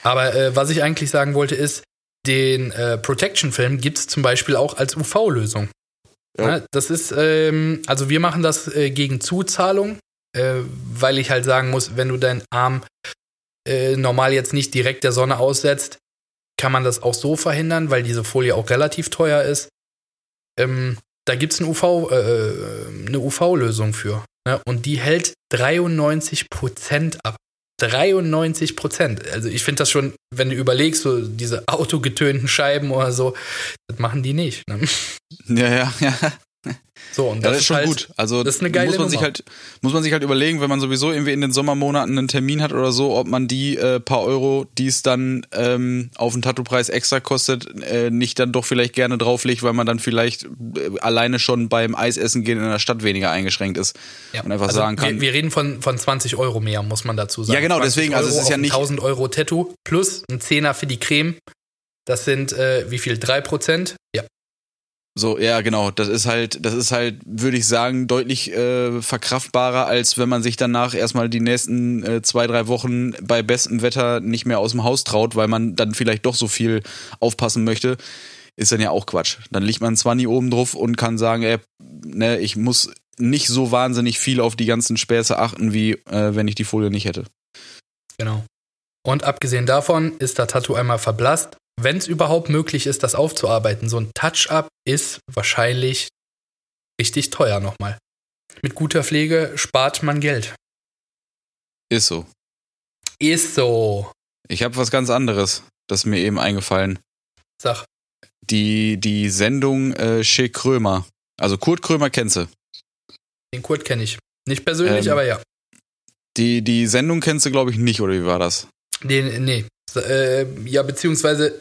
S1: Aber äh, was ich eigentlich sagen wollte, ist, den äh, Protection-Film gibt es zum Beispiel auch als UV-Lösung.
S2: Ja.
S1: Ne, Das ist, ähm, also wir machen das äh, gegen Zuzahlung, äh, weil ich halt sagen muss, wenn du deinen Arm äh, normal jetzt nicht direkt der Sonne aussetzt, kann man das auch so verhindern, weil diese Folie auch relativ teuer ist. Ähm, da gibt es eine UV, äh, eine UV-Lösung für. Ne? Und die hält 93% ab. 93%. Also ich finde das schon, wenn du überlegst, so diese autogetönten Scheiben oder so, das machen die nicht. Ne?
S2: Ja, ja, ja.
S1: So, und
S2: Ja, das ist schon
S1: halt,
S2: gut. Also
S1: das ist eine geile
S2: muss man sich halt muss man sich halt überlegen, wenn man sowieso irgendwie in den Sommermonaten einen Termin hat oder so, ob man die äh, paar Euro, die es dann ähm, auf den Tattoo-Preis extra kostet, äh, nicht dann doch vielleicht gerne drauflegt, weil man dann vielleicht äh, alleine schon beim Eisessen gehen in der Stadt weniger eingeschränkt ist
S1: Ja.
S2: und einfach
S1: also
S2: sagen kann,
S1: Wir, wir reden von, von 20 Euro mehr, muss man dazu sagen.
S2: Ja, genau,
S1: 20
S2: deswegen, also es
S1: Euro
S2: ist ja nicht-
S1: 1000 Euro Tattoo plus ein Zehner für die Creme. Das sind, äh, wie viel? 3%? Ja.
S2: So, ja, genau. Das ist halt, das ist halt, würde ich sagen, deutlich äh, verkraftbarer, als wenn man sich danach erstmal die nächsten äh, zwei, drei Wochen bei bestem Wetter nicht mehr aus dem Haus traut, weil man dann vielleicht doch so viel aufpassen möchte. Ist dann ja auch Quatsch. Dann liegt man zwar nie oben drauf und kann sagen, ey, ne, ich muss nicht so wahnsinnig viel auf die ganzen Späße achten, wie äh, wenn ich die Folie nicht hätte.
S1: Genau. Und abgesehen davon ist das Tattoo einmal verblasst. Wenn es überhaupt möglich ist, das aufzuarbeiten, so ein Touch-up ist wahrscheinlich richtig teuer nochmal. Mit guter Pflege spart man Geld.
S2: Ist so.
S1: Ist so.
S2: Ich habe was ganz anderes, das mir eben eingefallen.
S1: Sag,
S2: Die, die Sendung äh, Che Krömer. Also Kurt Krömer kennst du.
S1: den Kurt kenne ich. Nicht persönlich,
S2: Ähm,
S1: aber ja.
S2: Die, die Sendung kennst du, glaube ich, nicht, oder wie war das?
S1: Den, nee. Äh, ja, beziehungsweise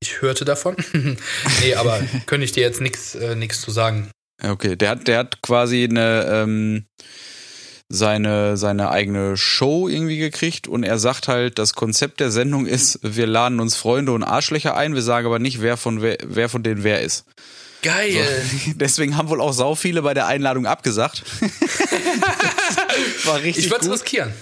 S1: ich hörte davon. nee, aber könnte ich dir jetzt nichts äh, nix zu sagen.
S2: Okay, der hat, der hat quasi eine, ähm, seine, seine eigene Show irgendwie gekriegt und er sagt halt, das Konzept der Sendung ist, wir laden uns Freunde und Arschlöcher ein, wir sagen aber nicht, wer von, wer, wer von denen wer ist.
S1: Geil.
S2: So, deswegen haben wohl auch sau viele bei der Einladung abgesagt. War richtig
S1: ich würde es riskieren.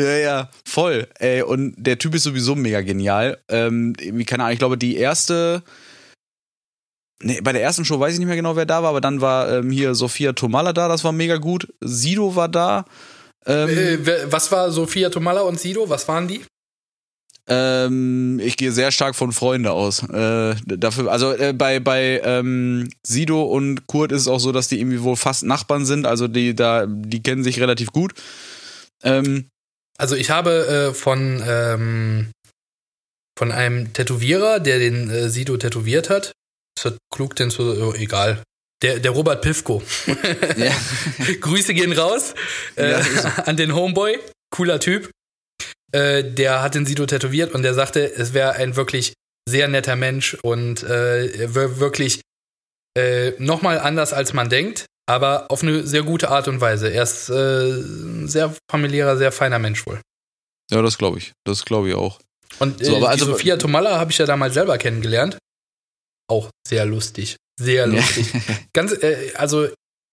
S2: Ja, ja, voll. Ey, und der Typ ist sowieso mega genial. Ähm, keine Ahnung, ich glaube, die erste. Nee, bei der ersten Show weiß ich nicht mehr genau, wer da war, aber dann war ähm, hier Sophia Tomala da, das war mega gut. Sido war da. Ähm,
S1: Äh, was war Sophia Tomalla und Sido? Was waren die?
S2: ähm, ich gehe sehr stark von Freunde aus. Äh, dafür, also äh, bei, bei ähm, Sido und Kurt ist es auch so, dass die irgendwie wohl fast Nachbarn sind, also die da, die kennen sich relativ gut. Ähm,
S1: Also ich habe äh, von, ähm, von einem Tätowierer, der den äh, Sido tätowiert hat, das klug denn so, oh, egal. Der, der Robert Pivko.
S2: ja.
S1: Grüße gehen raus äh,
S2: Ja, so.
S1: an den Homeboy. Cooler Typ. Äh, der hat den Sido tätowiert und der sagte, es wäre ein wirklich sehr netter Mensch und äh, wirklich äh, nochmal anders als man denkt, aber auf eine sehr gute Art und Weise. Er ist äh, ein sehr familiärer, sehr feiner Mensch wohl.
S2: ja, das glaube ich. Das glaube ich auch.
S1: Und äh,
S2: So, aber
S1: die
S2: also-
S1: Sophia Tomalla habe ich ja damals selber kennengelernt. Auch sehr lustig. Sehr lustig. Ganz, äh, also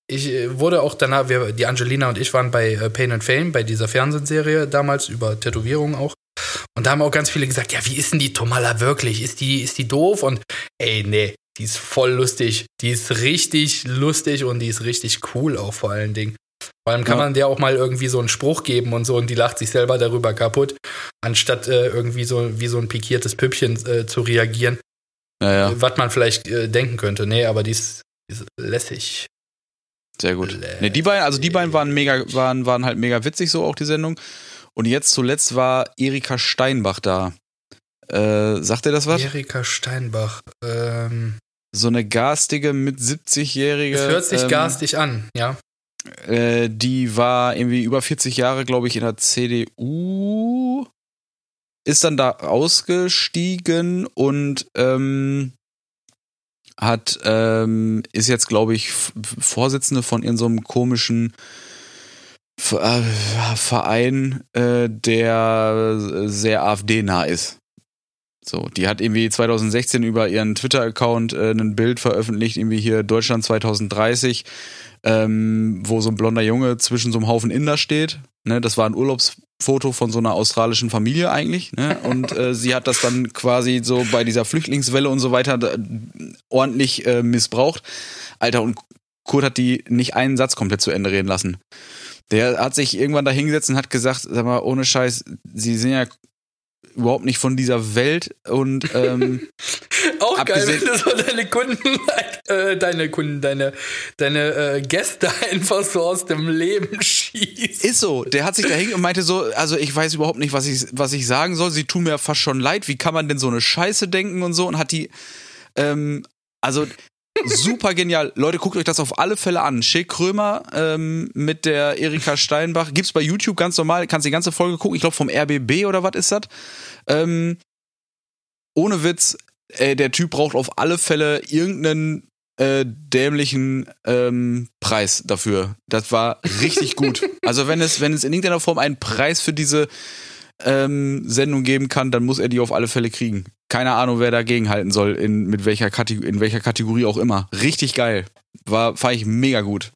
S1: ich äh, wurde auch danach, wir, die Angelina und ich waren bei äh, Pain and Fame, bei dieser Fernsehserie damals über Tätowierungen auch. Und da haben auch ganz viele gesagt, ja, wie ist denn die Tomalla wirklich? Ist die, ist die doof? Und ey, nee, die ist voll lustig. Die ist richtig lustig und die ist richtig cool auch vor allen Dingen. Vor allem kann
S2: Ja.
S1: man der auch mal irgendwie so einen Spruch geben und so und die lacht sich selber darüber kaputt, anstatt äh, irgendwie so wie so ein pikiertes Püppchen äh, zu reagieren,
S2: Ja, ja,
S1: was man vielleicht äh, denken könnte. Nee, aber die ist, die ist lässig.
S2: sehr gut. Nee, die beiden, also die beiden waren mega, waren, waren halt mega witzig, so auch die Sendung. Und jetzt zuletzt war Erika Steinbach da. Äh, sagt ihr das was?
S1: Erika Steinbach. Ähm,
S2: So eine garstige mit 70-jährige.
S1: es hört sich
S2: ähm,
S1: garstig an, ja.
S2: Äh, die war irgendwie über 40 Jahre, glaube ich, in der CDU. Ist dann da ausgestiegen und ähm, hat ähm, ist jetzt, glaube ich, Vorsitzende von in so einem komischen äh, Verein, äh, der sehr AfD-nah ist. So, die hat irgendwie 2016 über ihren Twitter-Account äh, ein Bild veröffentlicht, irgendwie hier Deutschland 2030 ähm, wo so ein blonder Junge zwischen so einem Haufen Inder steht. Ne, das war ein Urlaubsfoto von so einer australischen Familie eigentlich. Ne? Und äh, sie hat das dann quasi so bei dieser Flüchtlingswelle und so weiter da, ordentlich äh, missbraucht. Alter, und Kurt hat die nicht einen Satz komplett zu Ende reden lassen. Der hat sich irgendwann da hingesetzt und hat gesagt, sag mal, ohne Scheiß, sie sind ja überhaupt nicht von dieser Welt und ähm,
S1: Auch geil, wenn du so deine Kunden, äh, deine Kunden, deine, deine äh, Gäste einfach so aus dem Leben schießt.
S2: Ist so. Der hat sich da hin und meinte so, also ich weiß überhaupt nicht, was ich, was ich sagen soll. Sie tun mir fast schon leid. Wie kann man denn so eine Scheiße denken und so? Und hat die, ähm, also super genial. Leute, guckt euch das auf alle Fälle an. Schick Krömer ähm, mit der Erika Steinbach. Gibt's bei YouTube ganz normal. Kannst die ganze Folge gucken. Ich glaube vom RBB oder was ist das? Ähm, ohne Witz, äh, der Typ braucht auf alle Fälle irgendeinen äh, dämlichen ähm, Preis dafür. Das war richtig gut. Also wenn es, wenn es in irgendeiner Form einen Preis für diese ähm, Sendung geben kann, dann muss er die auf alle Fälle kriegen. Keine Ahnung, wer dagegen halten soll, in, mit welcher Kategorie, in welcher Kategorie auch immer. Richtig geil. War, fand ich mega gut.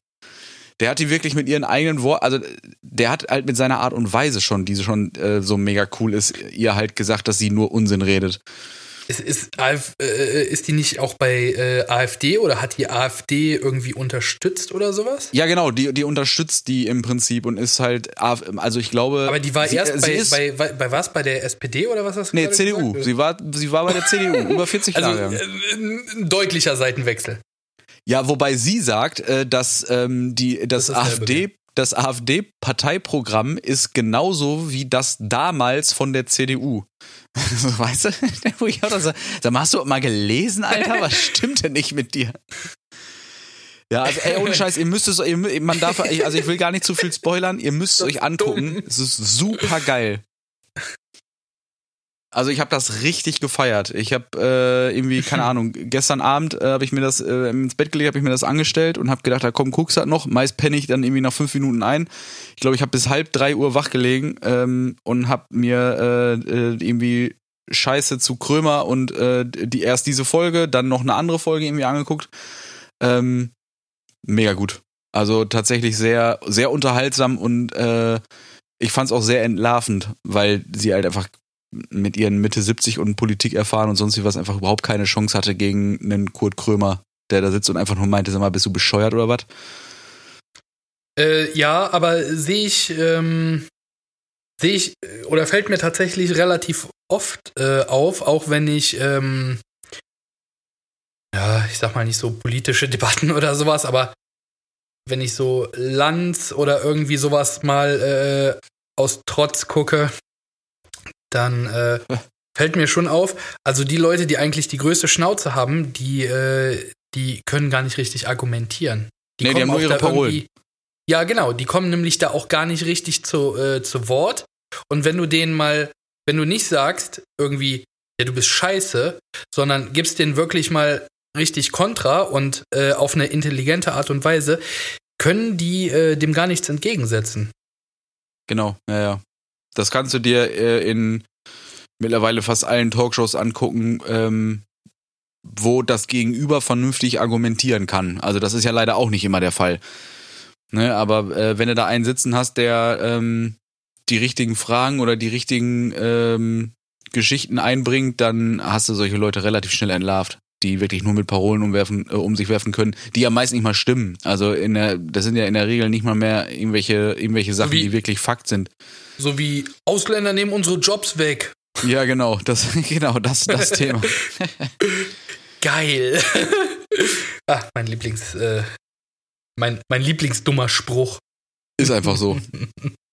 S2: Der hat die wirklich mit ihren eigenen Worten, also der hat halt mit seiner Art und Weise schon, die schon äh, so mega cool ist, ihr halt gesagt, dass sie nur Unsinn redet.
S1: Ist, ist, AF, äh, ist die nicht auch bei äh, AfD oder hat die AfD irgendwie unterstützt oder sowas?
S2: Ja, genau, die, die unterstützt die im Prinzip und ist halt, also ich glaube.
S1: Aber die war
S2: sie,
S1: erst
S2: äh,
S1: bei,
S2: sie ist,
S1: bei, bei, bei was? Bei der SPD oder was hast du
S2: Nee, CDU.
S1: gesagt?
S2: Sie war, sie war bei der CDU, über 40
S1: Also
S2: Jahre.
S1: äh, ein deutlicher Seitenwechsel.
S2: Ja, wobei sie sagt, äh, dass ähm, die, das,
S1: Das
S2: AfD, das AfD-Parteiprogramm ist genauso wie das damals von der CDU. So, weißt du? Wo ich auch das sag, mal, hast du mal gelesen, Alter? Was stimmt denn nicht mit dir? Ja, also ey, ohne Scheiß, ihr müsst es, ihr, man darf, also ich will gar nicht zu viel spoilern, ihr müsst es euch angucken. Es ist super geil. Also ich habe das richtig gefeiert. Ich habe äh, irgendwie keine Ahnung. Gestern Abend äh, habe ich mir das äh, ins Bett gelegt, habe ich mir das angestellt und habe gedacht, da komm, guck's halt noch. Meist penne ich dann irgendwie nach fünf Minuten ein. Ich glaube, ich habe bis halb drei Uhr wach gelegen ähm, und habe mir äh, äh, irgendwie Scheiße zu Krömer und äh, die erst diese Folge, dann noch eine andere Folge irgendwie angeguckt. Ähm, mega gut. Also tatsächlich sehr, sehr unterhaltsam und äh, ich fand es auch sehr entlarvend, weil sie halt einfach mit ihren Mitte 70 und Politik erfahren und sonst wie was einfach überhaupt keine Chance hatte gegen einen Kurt Krömer, der da sitzt und einfach nur meinte, sag mal, bist du bescheuert oder was?
S1: Äh, ja, aber sehe ich, ähm, sehe ich, oder fällt mir tatsächlich relativ oft äh, auf, auch wenn ich, ähm, ja, ich sag mal nicht so politische Debatten oder sowas, aber wenn ich so Lanz oder irgendwie sowas mal äh, aus Trotz gucke, dann äh, fällt mir schon auf, also die Leute, die eigentlich die größte Schnauze haben, die, äh, die können gar nicht richtig argumentieren.
S2: Die, nee, die haben nur ihre Parolen.
S1: Ja, genau, die kommen nämlich da auch gar nicht richtig zu, äh, zu Wort. Und wenn du denen mal, wenn du nicht sagst, irgendwie, ja, du bist scheiße, sondern gibst denen wirklich mal richtig Kontra und äh, auf eine intelligente Art und Weise, können die äh, dem gar nichts entgegensetzen.
S2: Genau, ja, ja. Das kannst du dir äh, in mittlerweile fast allen Talkshows angucken, ähm, wo das Gegenüber vernünftig argumentieren kann. Also das ist ja leider auch nicht immer der Fall. Ne, aber äh, wenn du da einen sitzen hast, der ähm, die richtigen Fragen oder die richtigen ähm, Geschichten einbringt, dann hast du solche Leute relativ schnell entlarvt die wirklich nur mit Parolen umwerfen, äh, um sich werfen können, die ja meist nicht mal stimmen. Also in der, das sind ja in der Regel nicht mal mehr irgendwelche, irgendwelche Sachen, so wie, die wirklich Fakt sind.
S1: So wie Ausländer nehmen unsere Jobs weg.
S2: Ja, genau, das, genau, das, das Thema.
S1: Geil. ah, mein Lieblings, äh, mein, mein Lieblingsdummer Spruch.
S2: Ist einfach so.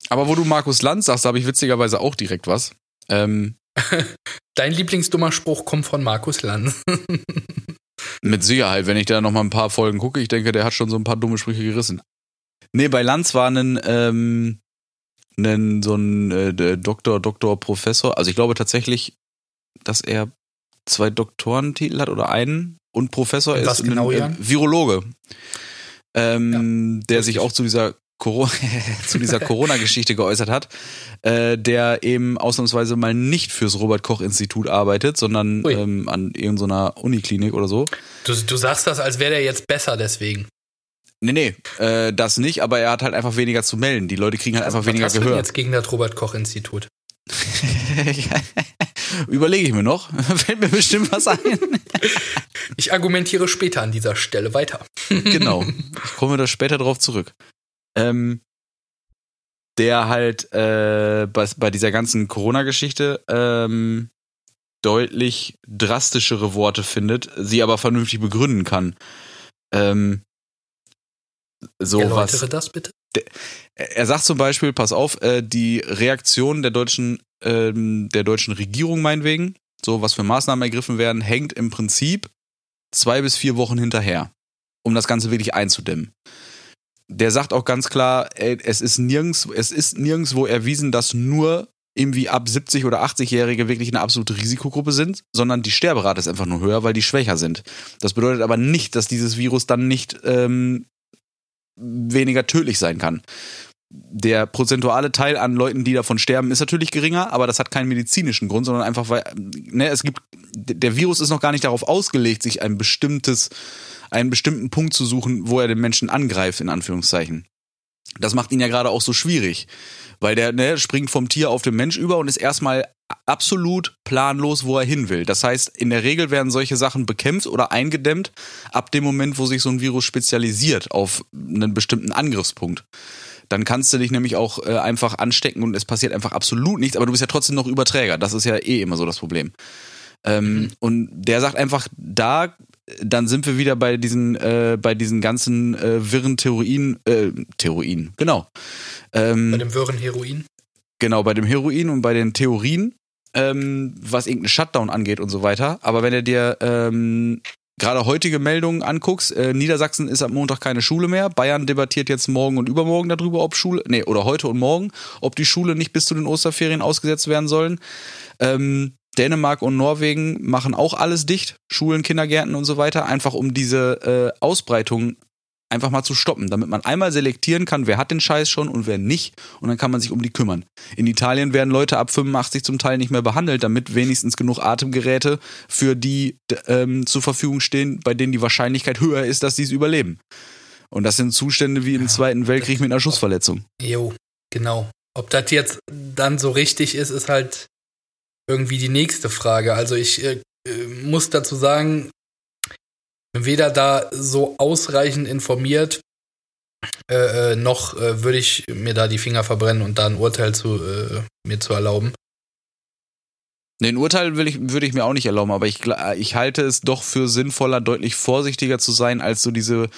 S2: Aber wo du Markus Lanz sagst, habe ich witzigerweise auch direkt was. Ähm,
S1: Dein Lieblingsdummer Spruch kommt von Markus Lanz.
S2: Mit Sicherheit, wenn ich da noch mal ein paar Folgen gucke, ich denke, der hat schon so ein paar dumme Sprüche gerissen. Nee, bei Lanz war ein, ähm, ein so ein äh, Doktor, Doktor, Professor. Also ich glaube tatsächlich, dass er zwei Doktorentitel hat oder einen und Professor
S1: Was
S2: ist.
S1: Genau,
S2: ein, äh, Virologe. Ähm, ja, der sich auch zu dieser zu dieser Corona-Geschichte geäußert hat, äh, der eben ausnahmsweise mal nicht fürs Robert-Koch-Institut arbeitet, sondern ähm, an irgendeiner Uniklinik oder so.
S1: Du, du sagst das, als wäre der jetzt besser deswegen.
S2: Nee, nee, äh, das nicht, aber er hat halt einfach weniger zu melden. Die Leute kriegen halt also, einfach weniger was hast Gehör. Du
S1: jetzt gegen das Robert-Koch-Institut?
S2: Überlege ich mir noch. Fällt mir bestimmt was ein.
S1: ich argumentiere später an dieser Stelle weiter.
S2: genau. Ich komme da später drauf zurück ähm, der halt äh, bei, bei dieser ganzen Corona-Geschichte ähm, deutlich drastischere Worte findet, sie aber vernünftig begründen kann. Ähm, so was.
S1: das bitte?
S2: Er sagt zum Beispiel, pass auf, äh, die Reaktion der deutschen, ähm, der deutschen Regierung meinetwegen, so was für Maßnahmen ergriffen werden, hängt im Prinzip zwei bis vier Wochen hinterher, um das Ganze wirklich einzudämmen der sagt auch ganz klar, ey, es ist nirgends, es ist nirgendwo erwiesen, dass nur irgendwie ab 70 oder 80-Jährige wirklich eine absolute Risikogruppe sind, sondern die Sterberate ist einfach nur höher, weil die schwächer sind. Das bedeutet aber nicht, dass dieses Virus dann nicht ähm, weniger tödlich sein kann. Der prozentuale Teil an Leuten, die davon sterben, ist natürlich geringer, aber das hat keinen medizinischen Grund, sondern einfach, weil ne, es gibt, der Virus ist noch gar nicht darauf ausgelegt, sich ein bestimmtes einen bestimmten Punkt zu suchen, wo er den Menschen angreift, in Anführungszeichen. Das macht ihn ja gerade auch so schwierig, weil der ne, springt vom Tier auf den Mensch über und ist erstmal absolut planlos, wo er hin will. Das heißt, in der Regel werden solche Sachen bekämpft oder eingedämmt ab dem Moment, wo sich so ein Virus spezialisiert auf einen bestimmten Angriffspunkt. Dann kannst du dich nämlich auch äh, einfach anstecken und es passiert einfach absolut nichts, aber du bist ja trotzdem noch Überträger. Das ist ja eh immer so das Problem. Ähm, mhm. Und der sagt einfach, da dann sind wir wieder bei diesen, äh, bei diesen ganzen äh, wirren Theorien, äh, Theorien, genau.
S1: Ähm, bei dem wirren Heroin?
S2: Genau, bei dem Heroin und bei den Theorien, ähm, was irgendeinen Shutdown angeht und so weiter. Aber wenn du dir ähm, gerade heutige Meldungen anguckst, äh, Niedersachsen ist am Montag keine Schule mehr. Bayern debattiert jetzt morgen und übermorgen darüber, ob Schule, nee, oder heute und morgen, ob die Schule nicht bis zu den Osterferien ausgesetzt werden sollen. Ähm, Dänemark und Norwegen machen auch alles dicht, Schulen, Kindergärten und so weiter, einfach um diese äh, Ausbreitung einfach mal zu stoppen, damit man einmal selektieren kann, wer hat den Scheiß schon und wer nicht und dann kann man sich um die kümmern. In Italien werden Leute ab 85 zum Teil nicht mehr behandelt, damit wenigstens genug Atemgeräte für die ähm, zur Verfügung stehen, bei denen die Wahrscheinlichkeit höher ist, dass sie es überleben. Und das sind Zustände wie im ja, Zweiten Weltkrieg mit einer Schussverletzung.
S1: Jo, genau. Ob das jetzt dann so richtig ist, ist halt irgendwie die nächste Frage. Also ich äh, äh muss dazu sagen, weder da so ausreichend informiert, äh, äh, noch äh, würde ich mir da die Finger verbrennen und da ein Urteil zu, äh, mir zu erlauben.
S2: Den Urteil will ich, würde ich mir auch nicht erlauben, aber ich, ich halte es doch für sinnvoller, deutlich vorsichtiger zu sein, als so diese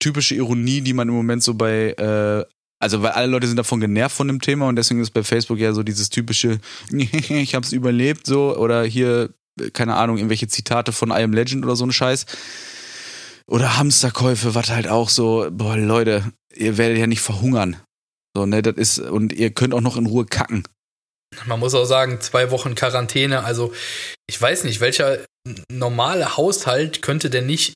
S2: typische Ironie, die man im Moment so bei, äh, also weil alle Leute sind davon genervt von dem Thema und deswegen ist bei Facebook ja so dieses typische, ich hab's überlebt, so, oder hier keine Ahnung, irgendwelche Zitate von I Am Legend oder so ein Scheiß. Oder Hamsterkäufe, was halt auch so, boah, Leute, ihr werdet ja nicht verhungern. So, ne, das ist, und ihr könnt auch noch in Ruhe kacken.
S1: Man muss auch sagen, zwei Wochen Quarantäne, also ich weiß nicht, welcher normale Haushalt könnte denn nicht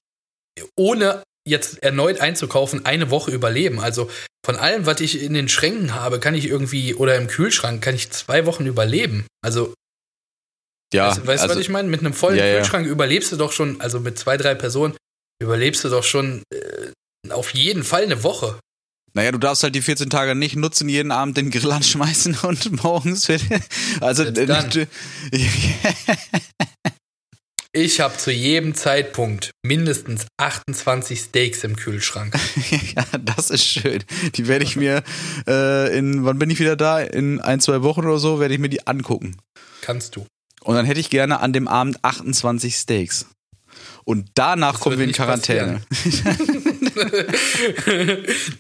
S1: ohne jetzt erneut einzukaufen eine Woche überleben. Also von allem, was ich in den Schränken habe, kann ich irgendwie oder im Kühlschrank kann ich zwei Wochen überleben. Also ja, weißt, weißt also, du, was ich meine? Mit einem vollen ja, Kühlschrank ja. überlebst du doch schon, also mit zwei, drei Personen, überlebst du doch schon äh, auf jeden Fall eine Woche.
S2: Naja, du darfst halt die 14 Tage nicht nutzen, jeden Abend den Grill anschmeißen und morgens. Also, äh,
S1: ich habe zu jedem Zeitpunkt mindestens 28 Steaks im Kühlschrank.
S2: ja, das ist schön. Die werde ich mir äh, in, wann bin ich wieder da? In ein, zwei Wochen oder so, werde ich mir die angucken.
S1: Kannst du.
S2: Und dann hätte ich gerne an dem Abend 28 Steaks. Und danach das kommen wir in Quarantäne.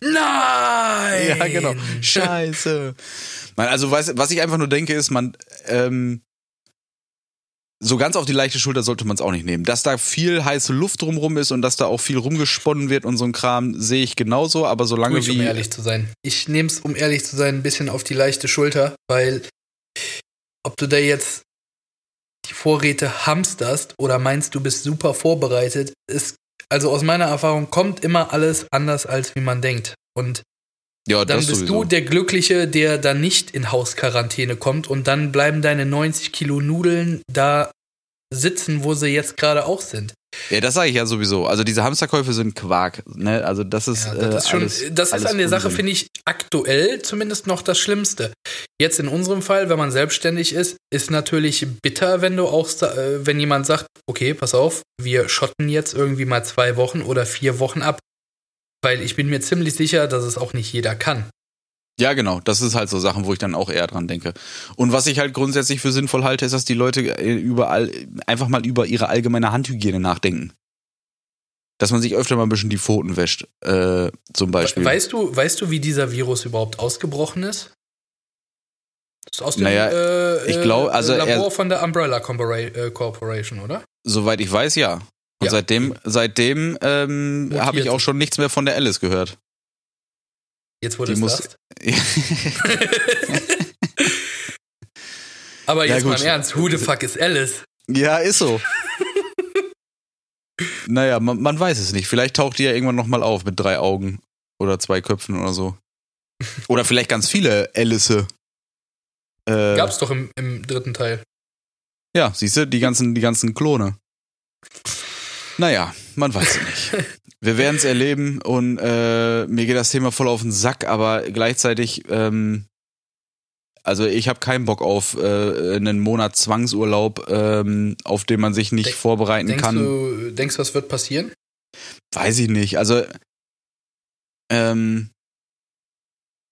S1: Nein!
S2: Ja, genau. Scheiße. Also, was, was ich einfach nur denke, ist, man, ähm, so ganz auf die leichte Schulter sollte man es auch nicht nehmen. Dass da viel heiße Luft drumrum ist und dass da auch viel rumgesponnen wird und so ein Kram, sehe ich genauso, aber solange
S1: Ruhig,
S2: wie.
S1: Um ehrlich zu sein. Ich nehme es, um ehrlich zu sein, ein bisschen auf die leichte Schulter, weil ob du da jetzt die Vorräte hamsterst oder meinst, du bist super vorbereitet, ist, also aus meiner Erfahrung kommt immer alles anders, als wie man denkt. Und ja, dann bist sowieso. du der Glückliche, der dann nicht in Hausquarantäne kommt und dann bleiben deine 90 Kilo Nudeln da sitzen, wo sie jetzt gerade auch sind.
S2: Ja, das sage ich ja sowieso. Also diese Hamsterkäufe sind Quark. Ne? Also das ist, ja, das
S1: ist äh, schon, alles, das ist an der Sache finde ich aktuell zumindest noch das Schlimmste. Jetzt in unserem Fall, wenn man selbstständig ist, ist natürlich bitter, wenn du auch, äh, wenn jemand sagt, okay, pass auf, wir schotten jetzt irgendwie mal zwei Wochen oder vier Wochen ab, weil ich bin mir ziemlich sicher, dass es auch nicht jeder kann.
S2: Ja, genau. Das ist halt so Sachen, wo ich dann auch eher dran denke. Und was ich halt grundsätzlich für sinnvoll halte, ist, dass die Leute äh, überall einfach mal über ihre allgemeine Handhygiene nachdenken. Dass man sich öfter mal ein bisschen die Pfoten wäscht, äh, zum Beispiel.
S1: Weißt du, weißt du, wie dieser Virus überhaupt ausgebrochen ist? Das ist aus dem
S2: naja,
S1: äh,
S2: ich glaub, also
S1: Labor er, von der Umbrella äh, Corporation, oder?
S2: Soweit ich weiß, ja. Und ja. seitdem, seitdem ähm, habe ich auch schon nichts mehr von der Alice gehört.
S1: Jetzt wurde es muss, Aber jetzt ja, mal im Ernst, who the fuck ist Alice?
S2: Ja, ist so. naja, man, man, weiß es nicht. Vielleicht taucht die ja irgendwann nochmal auf mit drei Augen oder zwei Köpfen oder so. Oder vielleicht ganz viele Alice.
S1: Äh, Gab's doch im, im dritten Teil.
S2: Ja, siehst du, die ganzen, die ganzen Klone. Naja, man weiß es nicht. Wir werden es erleben und äh, mir geht das Thema voll auf den Sack, aber gleichzeitig, ähm, also ich habe keinen Bock auf äh, einen Monat Zwangsurlaub, ähm, auf den man sich nicht Denk, vorbereiten
S1: denkst
S2: kann.
S1: Du, denkst du, was wird passieren?
S2: Weiß ich nicht. Also, ähm,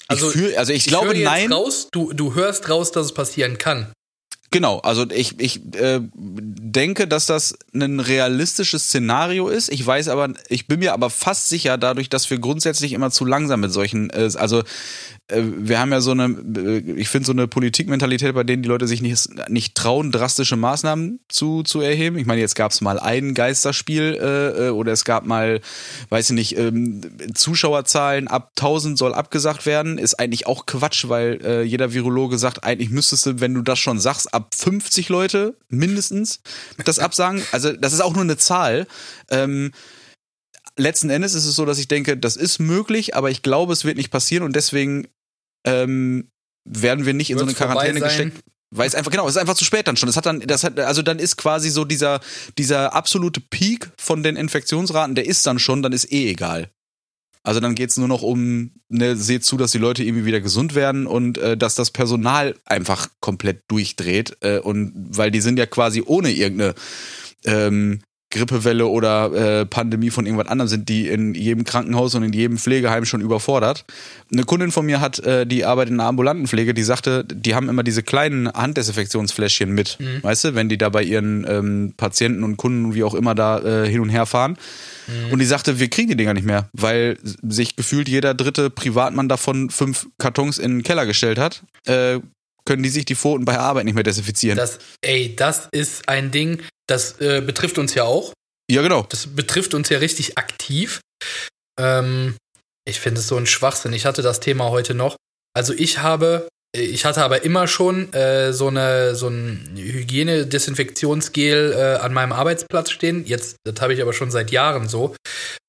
S2: also ich, fühl, also ich, ich glaube, nein.
S1: Raus, du, du hörst raus, dass es passieren kann.
S2: Genau, also ich, ich äh, denke, dass das ein realistisches Szenario ist. Ich weiß aber, ich bin mir aber fast sicher, dadurch, dass wir grundsätzlich immer zu langsam mit solchen, äh, also wir haben ja so eine, äh, ich finde so eine Politikmentalität, bei denen die Leute sich nicht, nicht trauen, drastische Maßnahmen zu, zu erheben. Ich meine, jetzt gab es mal ein Geisterspiel äh, äh, oder es gab mal, weiß ich nicht, ähm, Zuschauerzahlen ab 1000 soll abgesagt werden. Ist eigentlich auch Quatsch, weil äh, jeder Virologe sagt, eigentlich müsstest du, wenn du das schon sagst, ab 50 Leute mindestens das absagen. Also das ist auch nur eine Zahl. Ähm, letzten Endes ist es so, dass ich denke, das ist möglich, aber ich glaube, es wird nicht passieren und deswegen ähm, werden wir nicht in Wird's so eine Quarantäne gesteckt. Weil es einfach, genau, es ist einfach zu spät dann schon. Es hat dann, das hat, also dann ist quasi so dieser, dieser absolute Peak von den Infektionsraten, der ist dann schon, dann ist eh egal. Also dann geht es nur noch um, ne, seht zu, dass die Leute irgendwie wieder gesund werden und äh, dass das Personal einfach komplett durchdreht. Äh, und weil die sind ja quasi ohne irgendeine ähm, Grippewelle oder äh, Pandemie von irgendwas anderem sind, die in jedem Krankenhaus und in jedem Pflegeheim schon überfordert. Eine Kundin von mir hat, äh, die arbeitet in der ambulanten Pflege, die sagte, die haben immer diese kleinen Handdesinfektionsfläschchen mit, mhm. weißt du, wenn die da bei ihren ähm, Patienten und Kunden, wie auch immer, da äh, hin und her fahren. Mhm. Und die sagte, wir kriegen die Dinger nicht mehr, weil sich gefühlt jeder dritte Privatmann davon fünf Kartons in den Keller gestellt hat. Äh, können die sich die Pfoten bei der Arbeit nicht mehr desinfizieren.
S1: Das, ey, das ist ein Ding, das äh, betrifft uns ja auch.
S2: Ja, genau.
S1: Das betrifft uns ja richtig aktiv. Ähm, ich finde es so ein Schwachsinn. Ich hatte das Thema heute noch. Also ich habe, ich hatte aber immer schon äh, so eine so ein Hygiene-Desinfektionsgel äh, an meinem Arbeitsplatz stehen. Jetzt, das habe ich aber schon seit Jahren so,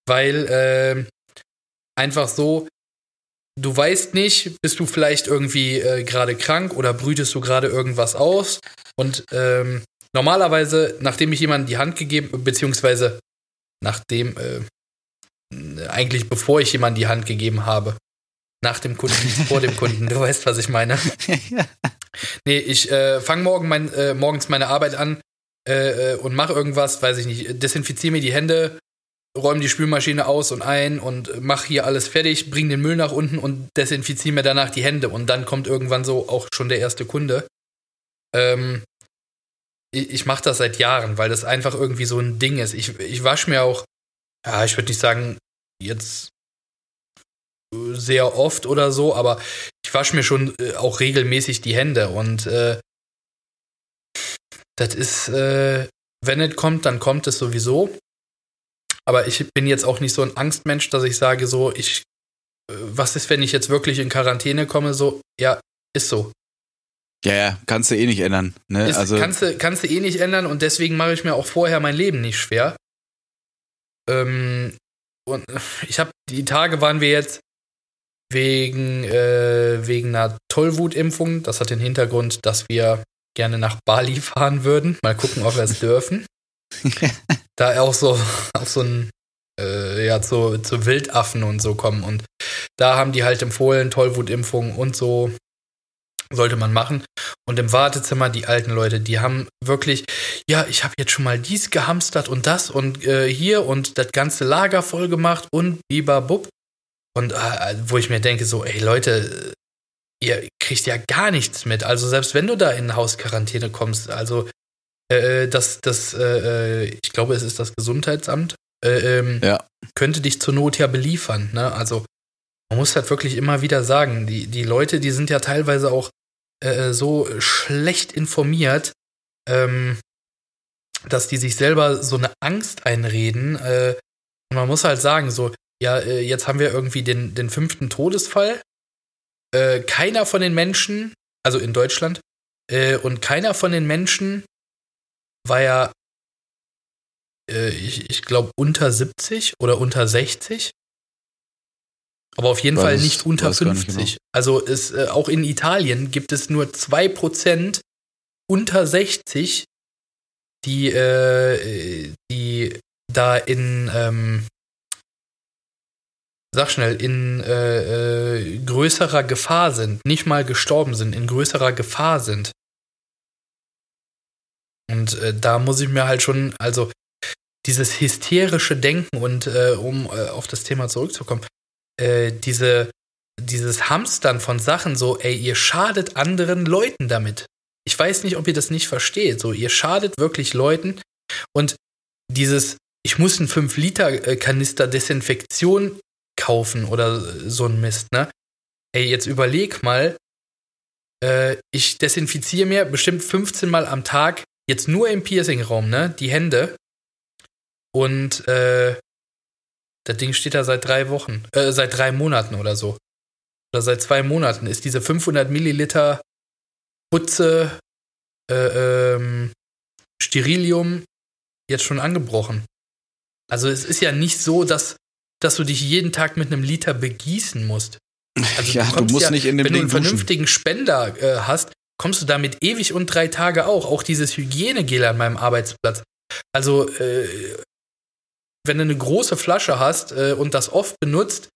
S1: weil äh, einfach so, du weißt nicht, bist du vielleicht irgendwie äh, gerade krank oder brütest du gerade irgendwas aus und ähm, Normalerweise, nachdem ich jemandem die Hand gegeben, beziehungsweise nachdem, äh, eigentlich bevor ich jemandem die Hand gegeben habe, nach dem Kunden, vor dem Kunden, du weißt, was ich meine. Nee, ich äh, fange morgen mein, äh, morgens meine Arbeit an äh, äh und mache irgendwas, weiß ich nicht, desinfiziere mir die Hände, räume die Spülmaschine aus und ein und mache hier alles fertig, bring den Müll nach unten und desinfiziere mir danach die Hände und dann kommt irgendwann so auch schon der erste Kunde. Ähm, ich, ich mache das seit Jahren, weil das einfach irgendwie so ein Ding ist. Ich, ich wasche mir auch, ja, ich würde nicht sagen, jetzt sehr oft oder so, aber ich wasche mir schon äh, auch regelmäßig die Hände und äh, das ist, äh, wenn es kommt, dann kommt es sowieso. Aber ich bin jetzt auch nicht so ein Angstmensch, dass ich sage so, ich, äh, was ist, wenn ich jetzt wirklich in Quarantäne komme? So, ja, ist so.
S2: Ja, ja, kannst du eh nicht ändern. Ne?
S1: Ist, also kannst, du, kannst du eh nicht ändern und deswegen mache ich mir auch vorher mein Leben nicht schwer. Ähm, und ich habe, die Tage waren wir jetzt wegen, äh, wegen einer Tollwutimpfung. Das hat den Hintergrund, dass wir gerne nach Bali fahren würden. Mal gucken, ob wir es dürfen. da auch so, auch so ein, äh, ja, zu, zu Wildaffen und so kommen. Und da haben die halt empfohlen, Tollwutimpfung und so sollte man machen. Und im Wartezimmer, die alten Leute, die haben wirklich, ja, ich habe jetzt schon mal dies gehamstert und das und äh, hier und das ganze Lager voll gemacht und bibabub. Und äh, wo ich mir denke, so, ey Leute, ihr kriegt ja gar nichts mit. Also selbst wenn du da in Hausquarantäne kommst, also äh, das, das, äh, äh, ich glaube, es ist das Gesundheitsamt, äh, ähm, ja. könnte dich zur Not ja beliefern. Ne? Also man muss halt wirklich immer wieder sagen, die, die Leute, die sind ja teilweise auch äh, so schlecht informiert, ähm, dass die sich selber so eine Angst einreden. Äh, und man muss halt sagen, so, ja, äh, jetzt haben wir irgendwie den, den fünften Todesfall. Äh, keiner von den Menschen, also in Deutschland, äh, und keiner von den Menschen war ja, äh, ich, ich glaube, unter 70 oder unter 60. Aber auf jeden Fall nicht unter 50. Nicht genau. Also es, äh, auch in Italien gibt es nur 2% unter 60, die, äh, die da in, ähm, sag schnell, in äh, äh, größerer Gefahr sind, nicht mal gestorben sind, in größerer Gefahr sind. Und äh, da muss ich mir halt schon, also dieses hysterische Denken und äh, um äh, auf das Thema zurückzukommen, äh, diese, dieses Hamstern von Sachen so, ey, ihr schadet anderen Leuten damit. Ich weiß nicht, ob ihr das nicht versteht. So, ihr schadet wirklich Leuten und dieses, ich muss einen 5-Liter-Kanister Desinfektion kaufen oder so ein Mist, ne? Ey, jetzt überleg mal, äh, ich desinfiziere mir bestimmt 15 Mal am Tag, jetzt nur im Piercing-Raum, ne? Die Hände. Und äh, das Ding steht da seit drei Wochen, äh, seit drei Monaten oder so. Oder seit zwei Monaten ist diese 500 Milliliter Putze äh, ähm, Sterilium jetzt schon angebrochen. Also es ist ja nicht so, dass, dass du dich jeden Tag mit einem Liter begießen musst. Also
S2: ja, du musst
S1: ja,
S2: nicht in dem
S1: Wenn
S2: Ding
S1: du einen
S2: duschen.
S1: vernünftigen Spender äh, hast, kommst du damit ewig und drei Tage auch. Auch dieses Hygienegel an meinem Arbeitsplatz. Also, äh, wenn du eine große Flasche hast äh, und das oft benutzt,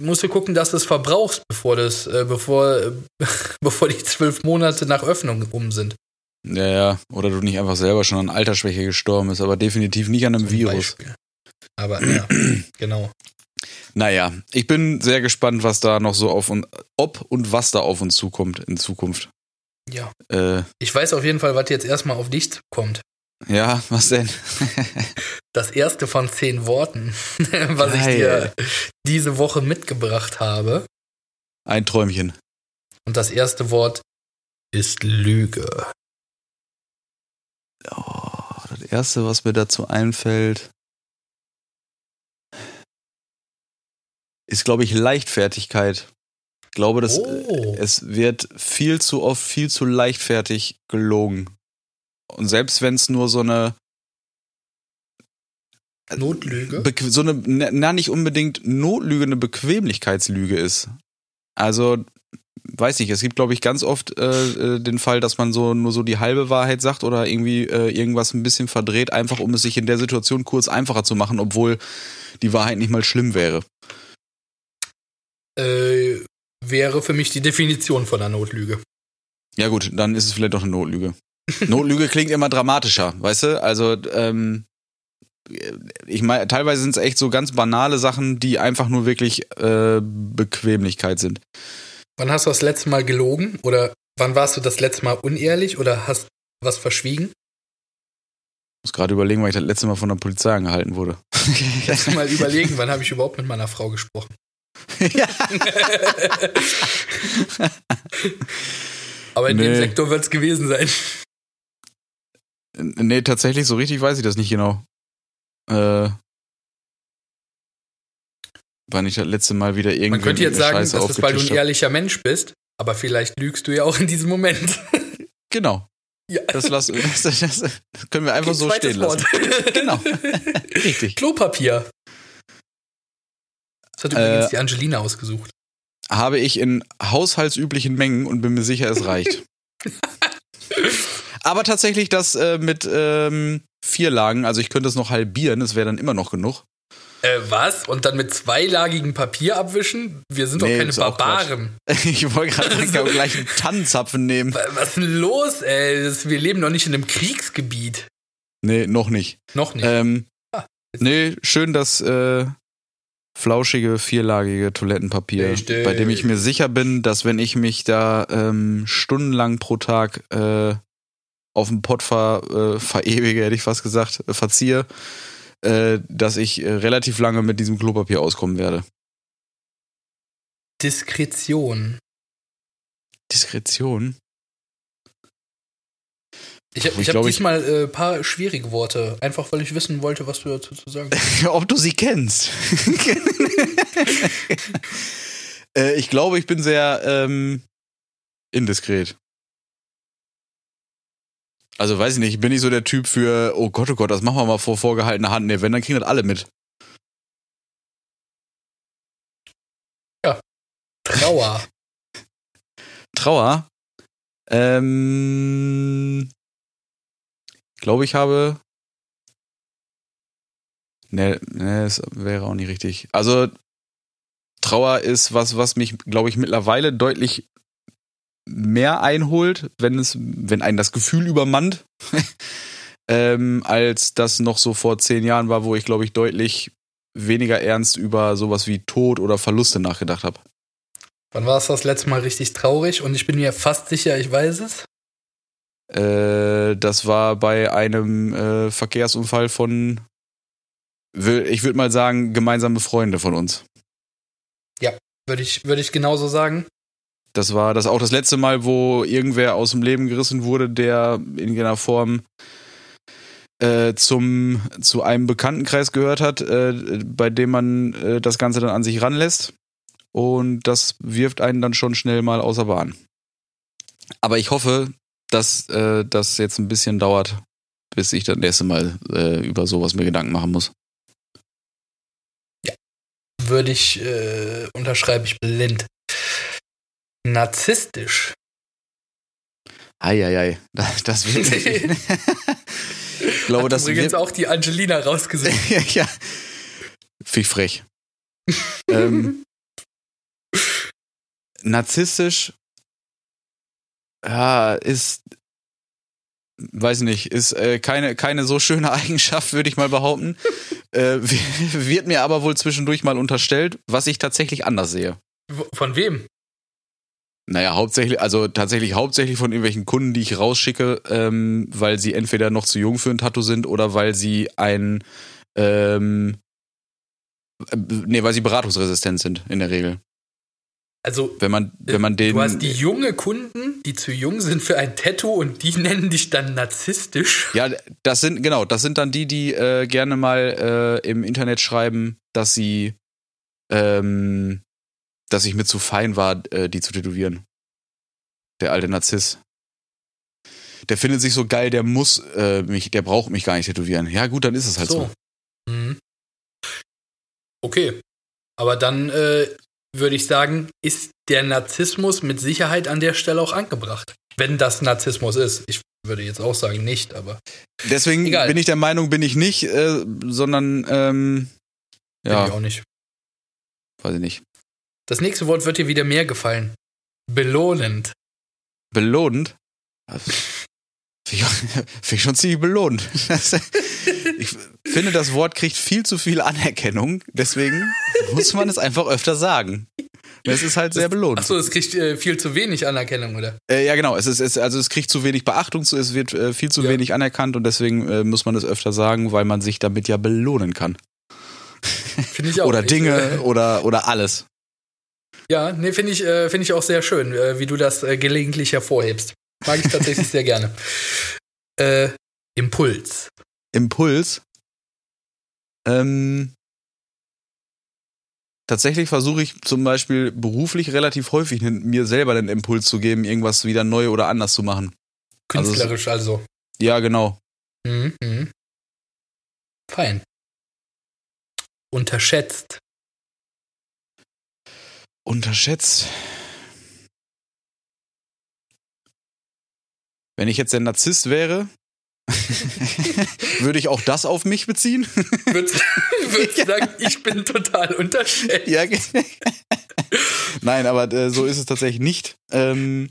S1: musst du gucken, dass du es verbrauchst, bevor das, äh, bevor, bevor die zwölf Monate nach Öffnung um sind.
S2: Ja, ja. Oder du nicht einfach selber schon an Altersschwäche gestorben bist, aber definitiv nicht an einem
S1: Zum
S2: Virus.
S1: Beispiel. Aber ja, genau.
S2: Naja, ich bin sehr gespannt, was da noch so auf uns, ob und was da auf uns zukommt in Zukunft.
S1: Ja.
S2: Äh,
S1: Ich weiß auf jeden Fall, was jetzt erstmal auf dich zukommt.
S2: ja, was denn?
S1: Das erste von zehn Worten, was ich
S2: Geil.
S1: dir diese Woche mitgebracht habe.
S2: Ein Träumchen.
S1: Und das erste Wort ist Lüge.
S2: Oh, das erste, was mir dazu einfällt, ist, glaube ich, Leichtfertigkeit. Ich glaube, dass
S1: Oh.
S2: es wird viel zu oft, viel zu leichtfertig gelogen. Und selbst wenn es nur so eine,
S1: Notlüge?
S2: So eine, na nicht unbedingt Notlüge, eine Bequemlichkeitslüge ist. Also, weiß nicht, es gibt, glaube ich, ganz oft äh, äh, den Fall, dass man so nur so die halbe Wahrheit sagt oder irgendwie äh, irgendwas ein bisschen verdreht, einfach um es sich in der Situation kurz einfacher zu machen, obwohl die Wahrheit nicht mal schlimm wäre.
S1: Äh, wäre für mich die Definition von einer Notlüge.
S2: Ja gut, dann ist es vielleicht doch eine Notlüge. Notlüge klingt immer dramatischer, weißt du? Also, ähm, ich meine, teilweise sind es echt so ganz banale Sachen, die einfach nur wirklich äh, Bequemlichkeit sind.
S1: Wann hast du das letzte Mal gelogen? Oder wann warst du das letzte Mal unehrlich oder hast was verschwiegen?
S2: Ich muss gerade überlegen, weil ich das letzte Mal von der Polizei angehalten wurde.
S1: Lass mal überlegen, wann habe ich überhaupt mit meiner Frau gesprochen? Aber in dem
S2: Nee.
S1: Sektor wird es gewesen sein.
S2: Nee, tatsächlich, so richtig weiß ich das nicht genau. Äh, wann ich das letzte Mal wieder irgendwie
S1: Man könnte jetzt sagen,
S2: Scheiße
S1: dass das, weil du ein ehrlicher Mensch bist, aber vielleicht lügst du ja auch in diesem Moment.
S2: Genau.
S1: ja.
S2: Das, lass, das, das, das können wir einfach so
S1: Zweites
S2: stehen lassen.
S1: Wort.
S2: Genau. Richtig.
S1: Klopapier. Das hat
S2: Äh,
S1: übrigens die Angelina ausgesucht.
S2: Habe ich in haushaltsüblichen Mengen und bin mir sicher, es reicht. Aber tatsächlich das äh, mit ähm, vier Lagen, also ich könnte es noch halbieren, es wäre dann immer noch genug.
S1: Äh, was? Und dann mit zweilagigem Papier abwischen? Wir sind doch
S2: Nee,
S1: keine Barbaren.
S2: Ich wollte gerade auch gleich einen Tannenzapfen nehmen.
S1: Wa- Was ist denn los, ey? Das, wir leben doch nicht in einem Kriegsgebiet.
S2: Nee, noch nicht.
S1: Noch nicht.
S2: Ähm,
S1: Ah,
S2: nee, schön das äh, flauschige, vierlagige Toilettenpapier,
S1: Richtig.
S2: bei dem ich mir sicher bin, dass wenn ich mich da ähm, stundenlang pro Tag äh, auf dem Pott ver, äh, verewige, hätte ich fast gesagt, äh, verziehe, äh, dass ich äh, relativ lange mit diesem Klopapier auskommen werde.
S1: Diskretion.
S2: Diskretion?
S1: Ich, hab-
S2: Ich
S1: ich habe diesmal ein äh, paar schwierige Worte, einfach weil ich wissen wollte, was du dazu zu sagen hast.
S2: Ob du sie kennst. äh, ich glaube, ich bin sehr ähm, indiskret. Also weiß ich nicht, ich bin nicht so der Typ für, oh Gott, oh Gott, das machen wir mal vor vorgehaltener Hand. Nee, wenn, dann kriegen das alle mit.
S1: Trauer.
S2: Trauer. Ähm, glaube ich habe. Nee, nee, das wäre auch nicht richtig. Also Trauer ist was, was mich, glaube ich, mittlerweile deutlich mehr einholt, wenn es, wenn einen das Gefühl übermannt, ähm, als das noch so vor zehn Jahren war, wo ich, glaube ich, deutlich weniger ernst über sowas wie Tod oder Verluste nachgedacht habe.
S1: Wann war es das letzte Mal richtig traurig? Und ich bin mir fast sicher, ich weiß es.
S2: Äh, das war bei einem äh, Verkehrsunfall von, ich würde mal sagen, gemeinsame Freunde von uns.
S1: Würde ich, würde ich genauso sagen.
S2: Das war das auch das letzte Mal, wo irgendwer aus dem Leben gerissen wurde, der in irgendeiner Form äh, zum, zu einem Bekanntenkreis gehört hat, äh, bei dem man äh, das Ganze dann an sich ranlässt. Und das wirft einen dann schon schnell mal außer Bahn. Aber ich hoffe, dass äh, das jetzt ein bisschen dauert, bis ich das nächste Mal äh, über sowas mir Gedanken machen muss.
S1: Würde ich, äh, unterschreibe ich blind. Narzisstisch.
S2: Eieiei, das, das wird. ich glaube,
S1: Hat
S2: das
S1: übrigens
S2: wird.
S1: auch die Angelina rausgesucht.
S2: ja. Ich frech. ähm, narzisstisch ja, ist, weiß nicht, ist äh, keine, keine so schöne Eigenschaft, würde ich mal behaupten. äh, wird mir aber wohl zwischendurch mal unterstellt, was ich tatsächlich anders sehe.
S1: Von wem?
S2: Naja, hauptsächlich, also tatsächlich hauptsächlich von irgendwelchen Kunden, die ich rausschicke, ähm, weil sie entweder noch zu jung für ein Tattoo sind oder weil sie ein, ähm, äh, nee, weil sie beratungsresistent sind in der Regel.
S1: Also,
S2: Wenn man, wenn man den,
S1: du hast die junge Kunden, die zu jung sind für ein Tattoo und die nennen dich dann narzisstisch.
S2: ja, das sind genau, das sind dann die, die äh, gerne mal äh, im Internet schreiben, dass sie, ähm, dass ich mir zu fein war, äh, die zu tätowieren. Der alte Narziss. Der findet sich so geil, der muss äh, mich, der braucht mich gar nicht tätowieren. Ja gut, dann ist es halt so.
S1: Mhm. Okay. Aber dann äh, würde ich sagen, ist der Narzissmus mit Sicherheit an der Stelle auch angebracht. Wenn das Narzissmus ist. Ich würde jetzt auch sagen, nicht, aber
S2: Deswegen
S1: Egal.
S2: bin ich der Meinung, bin ich nicht, äh, sondern ähm,
S1: bin ich
S2: ja,
S1: auch nicht.
S2: weiß ich nicht.
S1: Das nächste Wort wird dir wieder mehr gefallen. Belohnend.
S2: Belohnt. Finde ich, find ich schon ziemlich belohnt. Ich finde, das Wort kriegt viel zu viel Anerkennung, deswegen muss man es einfach öfter sagen. Es ist halt sehr belohnt.
S1: Achso, es kriegt äh, viel zu wenig Anerkennung, oder?
S2: Äh, ja, genau. Es ist, es, also es kriegt zu wenig Beachtung, es wird äh, viel zu
S1: Ja.
S2: wenig anerkannt und deswegen äh, muss man es öfter sagen, weil man sich damit ja belohnen kann.
S1: Finde ich auch.
S2: Oder Dinge
S1: äh,
S2: oder, oder alles.
S1: Ja, nee, finde ich, äh, finde ich auch sehr schön, äh, wie du das gelegentlich hervorhebst. Mag ich tatsächlich sehr gerne. Impuls.
S2: Impuls. Ähm, tatsächlich versuche ich zum Beispiel beruflich relativ häufig mir selber den Impuls zu geben, irgendwas wieder neu oder anders zu machen. Also
S1: Künstlerisch also.
S2: Ja, genau.
S1: Mhm, mhm. Fein. Unterschätzt.
S2: Unterschätzt. Wenn ich jetzt der Narzisst wäre, würde ich auch das auf mich beziehen?
S1: Würdest würdest du sagen, ich bin total unterschätzt.
S2: Ja, Nein, aber äh, so ist es tatsächlich nicht. Ähm,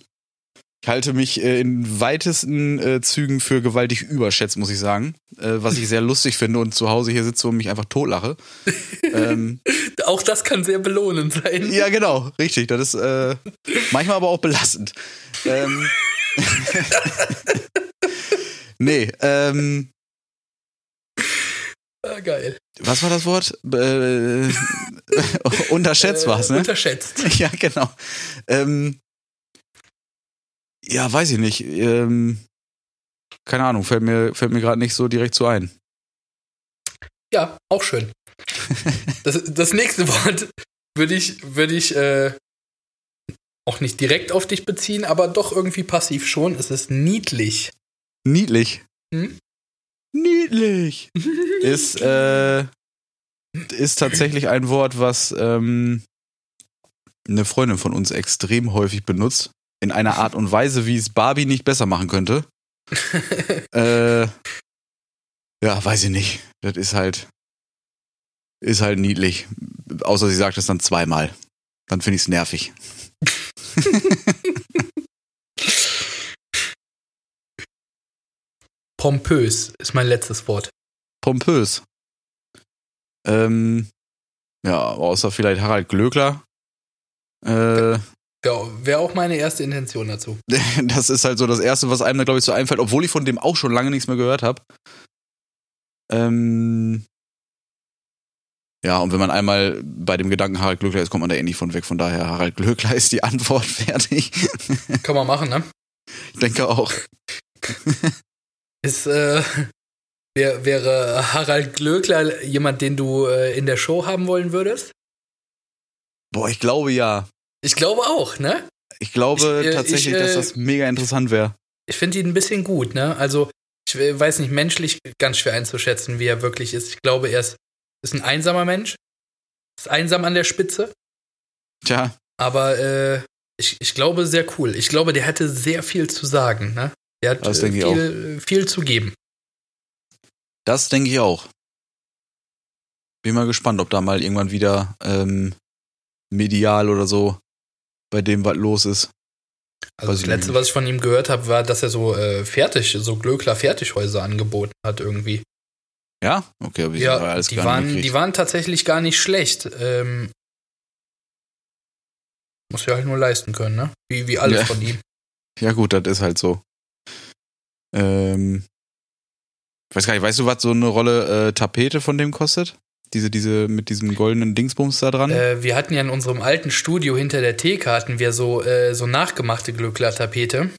S2: ich halte mich äh, in weitesten äh, Zügen für gewaltig überschätzt, muss ich sagen. Äh, was ich sehr lustig finde und zu Hause hier sitze und mich einfach totlache. ähm,
S1: Auch das kann sehr belohnend sein.
S2: ja, genau, richtig. Das ist äh, manchmal aber auch belastend. Ähm, nee, ähm,
S1: Ah, geil.
S2: was war das Wort? Äh, unterschätzt
S1: Äh,
S2: war's, ne?
S1: Unterschätzt.
S2: Ja, genau. Ähm, ja, weiß ich nicht. Ähm, keine Ahnung, fällt mir, fällt mir gerade nicht so direkt so ein.
S1: Ja, auch schön. Das, das nächste Wort würde ich, würde ich äh, auch nicht direkt auf dich beziehen, aber doch irgendwie passiv schon. Es ist niedlich.
S2: Niedlich.
S1: Hm?
S2: Niedlich. Ist, äh, ist tatsächlich ein Wort, was ähm, eine Freundin von uns extrem häufig benutzt. In einer Art und Weise, wie es Barbie nicht besser machen könnte. äh, ja, weiß ich nicht. Das ist halt, ist halt niedlich. Außer sie sagt es dann zweimal. Dann finde ich es nervig.
S1: Pompös ist mein letztes Wort.
S2: Pompös. Ähm, ja, außer vielleicht Harald Glöckler. Äh,
S1: Ja, wäre auch meine erste Intention dazu.
S2: das ist halt so das Erste, was einem da, glaube ich, so einfällt, obwohl ich von dem auch schon lange nichts mehr gehört habe. Ähm, ja, und wenn man einmal bei dem Gedanken Harald Glöckler ist, kommt man da eh nicht von weg. Von daher, Harald Glöckler ist die Antwort fertig.
S1: Kann man machen, ne?
S2: ich denke auch.
S1: Ist, äh, wär, wäre Harald Glöckler jemand, den du äh, in der Show haben wollen würdest?
S2: Boah, ich glaube ja.
S1: Ich glaube auch, ne?
S2: Ich glaube
S1: Ich, äh,
S2: tatsächlich,
S1: ich, äh,
S2: dass das mega interessant wäre.
S1: ich finde ihn ein bisschen gut, ne? Also, ich weiß nicht, menschlich ganz schwer einzuschätzen, wie er wirklich ist. Ich glaube, er ist, ist ein einsamer Mensch. Ist einsam an der Spitze.
S2: Tja.
S1: Aber äh, ich, ich glaube, sehr cool. Ich glaube, der hätte sehr viel zu sagen, ne? Der hat
S2: Das
S1: äh,
S2: denke ich
S1: viel, viel zu geben.
S2: Das denke ich auch. Bin mal gespannt, ob da mal irgendwann wieder ähm, medial oder so bei dem was los ist.
S1: Also
S2: Weiß
S1: das letzte, was ich von ihm gehört habe, war, dass er so äh, fertig, so Glöckler Fertighäuser angeboten hat irgendwie.
S2: Ja? Okay, habe ich
S1: Ja,
S2: aber alles
S1: die
S2: gar
S1: waren,
S2: nicht
S1: die waren tatsächlich gar nicht schlecht. Ähm, muss ja halt nur leisten können, ne? Wie, wie alles
S2: Ja.
S1: von ihm.
S2: Ja gut, das ist halt so. Ähm, ich weiß gar nicht, weißt du, was so eine Rolle äh, Tapete von dem kostet? Diese, diese, mit diesem goldenen Dingsbums da dran?
S1: Äh, wir hatten ja in unserem alten Studio hinter der Theke hatten wir so, äh, so nachgemachte Glöckler-Tapete.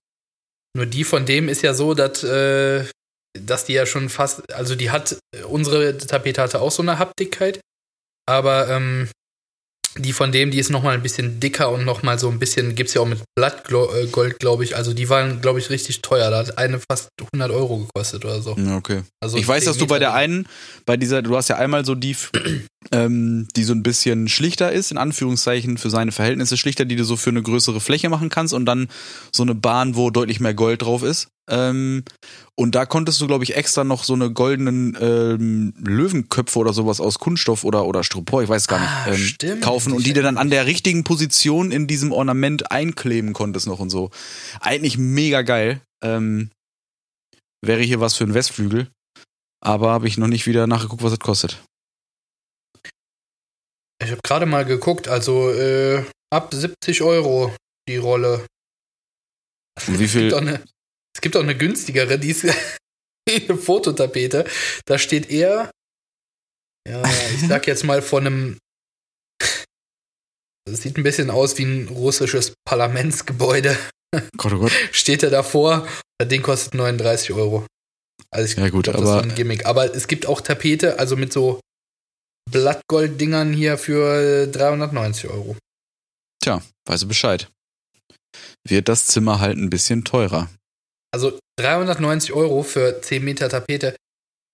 S1: Nur die von dem ist ja so, dass, äh, dass die ja schon fast, also die hat, unsere Tapete hatte auch so eine Haptigkeit, aber ähm, die von dem, die ist nochmal ein bisschen dicker und nochmal so ein bisschen, gibt's ja auch mit Blattgold, glaube ich. Also die waren, glaube ich, richtig teuer. Da hat eine fast 100 Euro gekostet oder so.
S2: Okay.
S1: Also
S2: ich weiß,
S1: 10
S2: dass du bei der einen, bei dieser, du hast ja einmal so die, ähm, die so ein bisschen schlichter ist, in Anführungszeichen für seine Verhältnisse schlichter, die du so für eine größere Fläche machen kannst und dann so eine Bahn, wo deutlich mehr Gold drauf ist. Ähm, und da konntest du, glaube ich, extra noch so eine goldenen ähm, Löwenköpfe oder sowas aus Kunststoff oder, oder Styropor, ich weiß gar
S1: Ah,
S2: nicht, ähm,
S1: stimmt.
S2: kaufen und die dir dann an der richtigen Position in diesem Ornament einkleben konntest noch und so. Eigentlich mega geil. Ähm, wäre hier was für einen Westflügel. Aber habe ich noch nicht wieder nachgeguckt, was das kostet.
S1: Ich habe gerade mal geguckt, also äh, ab 70 Euro die Rolle.
S2: Und wie
S1: Es gibt
S2: viel?
S1: auch eine, es gibt auch eine günstigere, die ist eine Fototapete. Da steht eher, ja, ich sag jetzt mal von einem. Das sieht ein bisschen aus wie ein russisches Parlamentsgebäude.
S2: Gott, oh Gott.
S1: Steht er davor. Ding kostet 39 Euro. Also ich
S2: Ja, gut,
S1: glaub, das ist
S2: aber-
S1: so ein Gimmick. Aber es gibt auch Tapete, also mit so Blattgold-Dingern hier für 390 Euro.
S2: Tja, weißt du Bescheid. Wird das Zimmer halt ein bisschen teurer.
S1: Also 390 Euro für 10 Meter Tapete,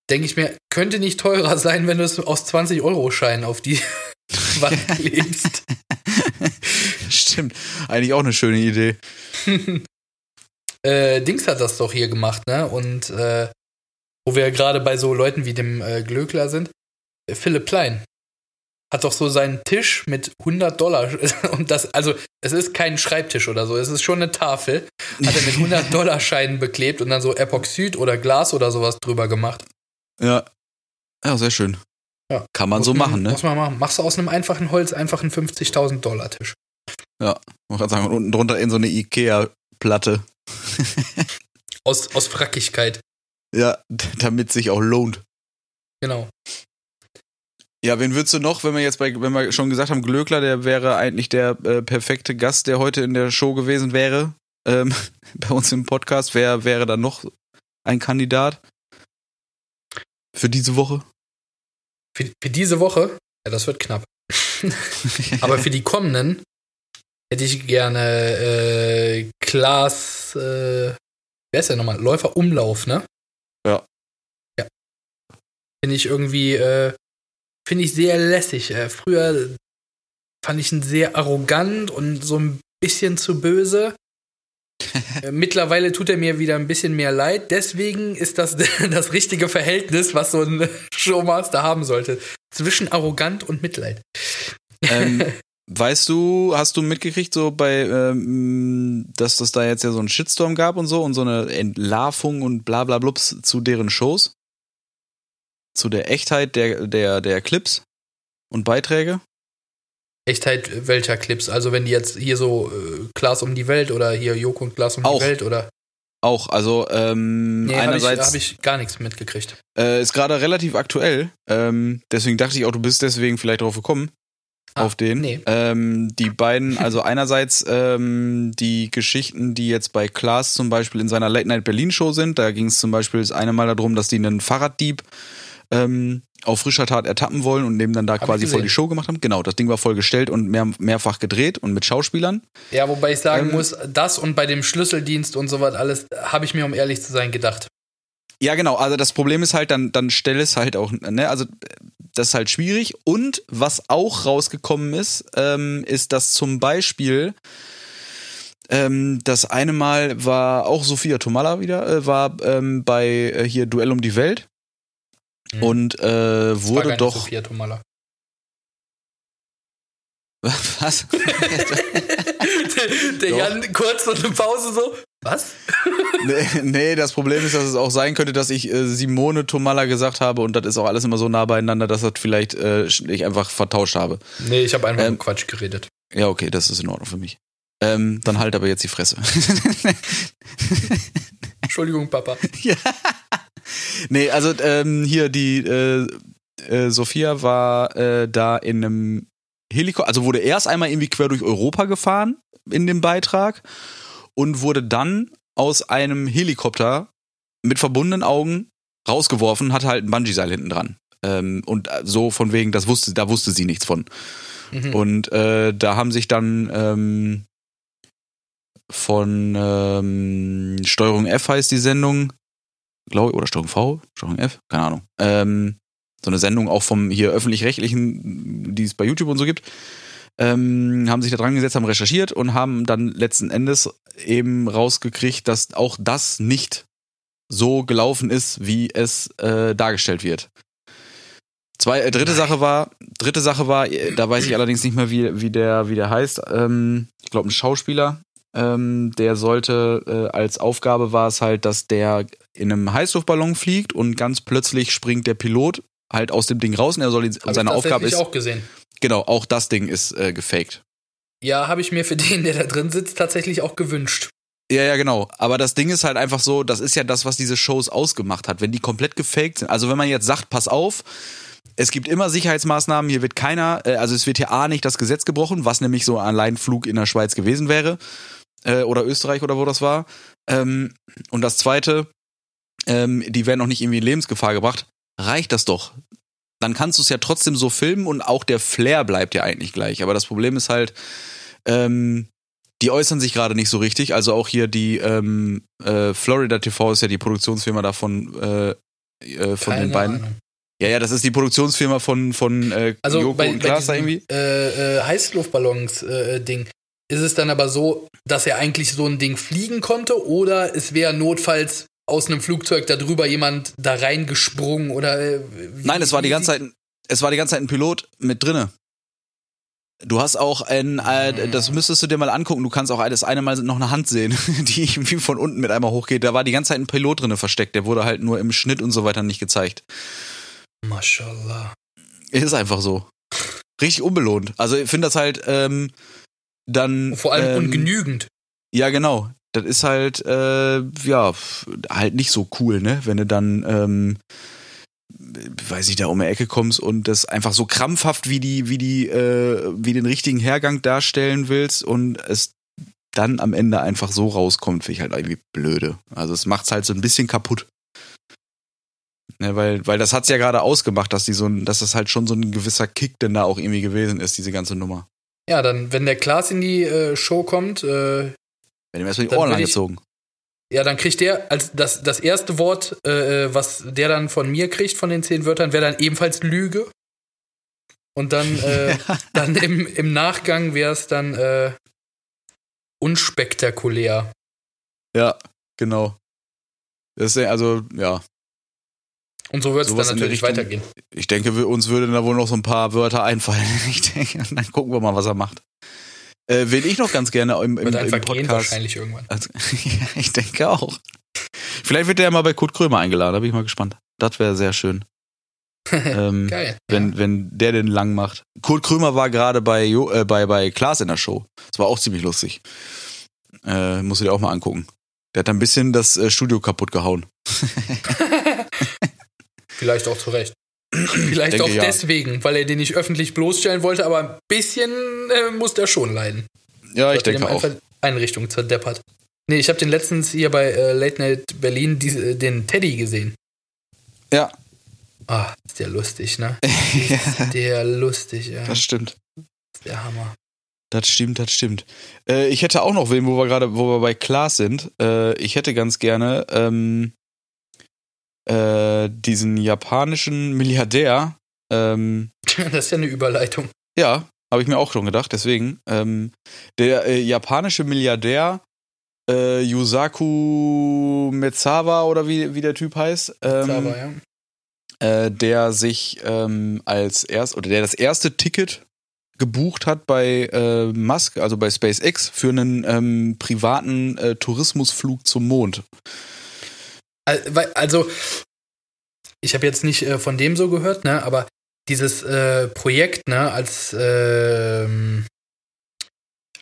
S1: denke ich mir, könnte nicht teurer sein, wenn du es aus 20 Euro Scheinen auf die Wand klebst.
S2: Stimmt. Eigentlich auch eine schöne Idee.
S1: äh, Dings hat das doch hier gemacht, ne? Und äh, wo wir gerade bei so Leuten wie dem äh, Glöckler sind, äh, Philipp Klein hat doch so seinen Tisch mit 100 Dollar und das, also es ist kein Schreibtisch oder so, es ist schon eine Tafel, hat er mit 100 Dollar Scheinen beklebt und dann so Epoxid oder Glas oder sowas drüber gemacht.
S2: Ja. Ja, sehr schön.
S1: Ja.
S2: Kann man
S1: Muss
S2: so machen, ne?
S1: Muss man machen. Machst du aus einem einfachen Holz einfach einen 50.000 Dollar Tisch.
S2: Man kann sagen, und unten drunter in so eine Ikea-Platte.
S1: Aus, aus Frackigkeit.
S2: Ja, damit sich auch lohnt.
S1: Genau.
S2: Ja, wen würdest du noch, wenn wir jetzt bei, wenn wir schon gesagt haben, Glöckler, der wäre eigentlich der äh, perfekte Gast, der heute in der Show gewesen wäre, ähm, bei uns im Podcast. Wer wäre da noch ein Kandidat für diese Woche?
S1: Für, für diese Woche, ja, das wird knapp. Aber für die kommenden hätte ich gerne äh, Klaas, äh, wer ist der nochmal? Läufer Umlauf, ne?
S2: Ja.
S1: Ja. Finde ich irgendwie, äh, finde ich sehr lässig. Äh, früher fand ich ihn sehr arrogant und so ein bisschen zu böse. Äh, Mittlerweile tut er mir wieder ein bisschen mehr leid. Deswegen ist das das richtige Verhältnis, was so ein Showmaster haben sollte. Zwischen arrogant und Mitleid.
S2: ähm, weißt du, hast du mitgekriegt, so bei, ähm, dass das da jetzt ja so einen Shitstorm gab und so und so eine Entlarvung und bla bla blups zu deren Shows? Zu der Echtheit der, der, der Clips und Beiträge?
S1: Echtheit welcher Clips? Also wenn die jetzt hier so äh, Klaas um die Welt oder hier Joko und Klaas um
S2: Auch.
S1: die Welt oder
S2: Auch, also ähm,
S1: nee, habe ich,
S2: einerseits
S1: hab ich gar nichts mitgekriegt.
S2: äh, ist gerade relativ aktuell, ähm, deswegen dachte ich auch, du bist deswegen vielleicht drauf gekommen.
S1: Ah,
S2: auf den.
S1: nee.
S2: Ähm, die beiden, also einerseits ähm, die Geschichten, die jetzt bei Klaas zum Beispiel in seiner Late Night Berlin Show sind. Da ging es zum Beispiel das eine Mal darum, dass die einen Fahrraddieb ähm, auf frischer Tat ertappen wollen und dem dann da
S1: Hab
S2: quasi voll die. Show gemacht haben. Genau, das Ding war voll gestellt und mehr, mehrfach gedreht und mit Schauspielern.
S1: Ja, wobei ich sagen
S2: Ähm,
S1: muss, das und bei dem Schlüsseldienst und sowas alles habe ich mir, um ehrlich zu sein, gedacht.
S2: Ja, genau. Also das Problem ist halt, dann, dann stell es halt auch, ne, also das ist halt schwierig. Und was auch rausgekommen ist, ähm, ist, dass zum Beispiel ähm, das eine Mal war auch Sophia Tomalla wieder, äh, war ähm, bei äh, hier Duell um die Welt
S1: Mhm.
S2: und äh, wurde doch.
S1: Sophia Tomalla.
S2: Was?
S1: der
S2: Doch.
S1: Jan kurz so eine Pause so. Was?
S2: nee, nee, das Problem ist, dass es auch sein könnte, dass ich äh, Simone Tomalla gesagt habe und das ist auch alles immer so nah beieinander, dass das vielleicht äh, ich einfach vertauscht habe.
S1: Nee, ich habe einfach
S2: Ähm,
S1: Quatsch geredet.
S2: Ja, okay, das ist in Ordnung für mich. Ähm, dann halt aber jetzt die Fresse.
S1: Entschuldigung, Papa.
S2: ja. Nee, also ähm, hier die äh, äh, Sophia war äh, da in einem Helikopter, also wurde erst einmal irgendwie quer durch Europa gefahren in dem Beitrag und wurde dann aus einem Helikopter mit verbundenen Augen rausgeworfen, hatte halt ein Bungee-Seil hinten dran. Ähm, und so von wegen, das wusste, da wusste sie nichts von.
S1: Mhm.
S2: Und äh, da haben sich dann ähm, von ähm, Steuerung F heißt die Sendung, glaube ich, oder Steuerung V, Steuerung F, keine Ahnung. Ähm, so eine Sendung auch vom hier öffentlich-rechtlichen, die es bei YouTube und so gibt, ähm, haben sich da dran gesetzt, haben recherchiert und haben dann letzten Endes eben rausgekriegt, dass auch das nicht so gelaufen ist, wie es äh, dargestellt wird. Zwei, äh, dritte Sache war, dritte Sache war, äh, da weiß ich allerdings nicht mehr, wie, wie der, wie der heißt. Ähm, ich glaube, ein Schauspieler, ähm, der sollte, äh, als Aufgabe war es halt, dass der in einem Heißluftballon fliegt und ganz plötzlich springt der Pilot halt aus dem Ding raus und er soll ihn,
S1: Hab
S2: seine
S1: ich
S2: Aufgabe ist,
S1: auch gesehen.
S2: genau, auch das Ding ist äh, gefaked.
S1: Ja, habe ich mir für den, der da drin sitzt, tatsächlich auch gewünscht.
S2: Ja, ja, genau. Aber das Ding ist halt einfach so, das ist ja das, was diese Shows ausgemacht hat. Wenn die komplett gefaked sind, also wenn man jetzt sagt, pass auf, es gibt immer Sicherheitsmaßnahmen, hier wird keiner, äh, also es wird hier A nicht das Gesetz gebrochen, was nämlich so ein Alleinflug in der Schweiz gewesen wäre, äh, oder Österreich oder wo das war. Ähm, und das zweite, ähm, die werden auch nicht irgendwie in Lebensgefahr gebracht, reicht das doch. Dann kannst du es ja trotzdem so filmen und auch der Flair bleibt ja eigentlich gleich. Aber das Problem ist halt, ähm, die äußern sich gerade nicht so richtig. Also auch hier die ähm, äh, Florida TV ist ja die Produktionsfirma davon äh, äh, von
S1: Keine
S2: den beiden.
S1: Ahnung.
S2: Ja, ja, das ist die Produktionsfirma von von äh,
S1: Also
S2: Joko
S1: bei,
S2: und
S1: bei
S2: Klaas da
S1: diesem
S2: irgendwie.
S1: äh, äh, Heißluftballons-Ding ist es dann aber so, dass er eigentlich so ein Ding fliegen konnte oder es wäre notfalls aus einem Flugzeug darüber jemand da reingesprungen oder äh, wie,
S2: Nein, es war die ganze Zeit, es war die ganze Zeit ein Pilot mit drinne. Du hast auch ein, äh, das müsstest du dir mal angucken. Du kannst auch das eine Mal noch eine Hand sehen, die irgendwie von unten mit einmal hochgeht. Da war die ganze Zeit ein Pilot drinne versteckt. Der wurde halt nur im Schnitt und so weiter nicht gezeigt.
S1: Mashallah.
S2: Ist einfach so. Richtig unbelohnt. Also ich finde das halt ähm, dann.
S1: Vor allem
S2: ähm,
S1: ungenügend.
S2: Ja, genau. Das ist halt, äh, ja, halt nicht so cool, ne? Wenn du dann, ähm, weiß ich, da um die Ecke kommst und das einfach so krampfhaft wie die, wie die, äh, wie den richtigen Hergang darstellen willst und es dann am Ende einfach so rauskommt, finde ich halt irgendwie blöde. Also es macht's halt so ein bisschen kaputt. Ne, weil, weil das hat's ja gerade ausgemacht, dass die so ein, dass das halt schon so ein gewisser Kick denn da auch irgendwie gewesen ist, diese ganze Nummer.
S1: Ja, dann, wenn der Klaas in die äh, Show kommt, äh,
S2: Wenn ihm erstmal die Ohren angezogen.
S1: ja, dann kriegt der als das, das erste Wort, äh, was der dann von mir kriegt, von den zehn Wörtern, wäre dann ebenfalls Lüge. Und dann, äh, dann im, im Nachgang wäre es dann äh, unspektakulär.
S2: Ja, genau. Das ist also, ja.
S1: Und so wird es dann natürlich
S2: Richtung-
S1: weitergehen.
S2: Ich denke, wir, uns würden da wohl noch so ein paar Wörter einfallen. Ich denke, dann gucken wir mal, was er macht. Äh, wen ich noch ganz gerne im, im,
S1: Wird
S2: im Podcast.
S1: wahrscheinlich irgendwann.
S2: Also, ja, ich denke auch. Vielleicht wird der ja mal bei Kurt Krömer eingeladen, da bin ich mal gespannt. Das wäre sehr schön. ähm,
S1: Geil.
S2: wenn,
S1: ja.
S2: wenn der den lang macht. Kurt Krömer war gerade bei, Jo- äh, bei, bei Klaas in der Show. Das war auch ziemlich lustig. Äh, musst du dir auch mal angucken. Der hat ein bisschen das äh, Studio kaputt gehauen.
S1: Vielleicht auch zu Recht. Vielleicht
S2: Denke,
S1: auch
S2: ja.
S1: deswegen, weil er den nicht öffentlich bloßstellen wollte, aber ein bisschen äh, muss der schon leiden.
S2: Ja, ich
S1: dem
S2: denke auch.
S1: Einrichtung zerdeppert. Nee, ich habe den letztens hier bei äh, Late Night Berlin diese, den Teddy gesehen.
S2: Ja,
S1: Ah, ist der lustig, ne?
S2: ja,
S1: Ist der lustig, ja.
S2: das stimmt.
S1: ist der Hammer.
S2: Das stimmt, das stimmt. Äh, ich hätte auch noch wen, wo wir gerade, wo wir bei Klaas sind. Äh, ich hätte ganz gerne ähm, äh, diesen japanischen Milliardär. Ähm,
S1: Das ist ja eine Überleitung.
S2: ja, habe ich mir auch schon gedacht. Deswegen ähm, der äh, japanische Milliardär äh, Yusaku Metzawa oder wie, wie der Typ heißt. Ähm,
S1: Aber, ja.
S2: äh, der sich ähm, als erst oder der das erste Ticket gebucht hat bei äh, Musk, also bei SpaceX, für einen ähm, privaten äh, Tourismusflug zum Mond.
S1: Also, ich habe jetzt nicht äh, von dem so gehört, ne, aber dieses äh, Projekt, ne, als, ähm,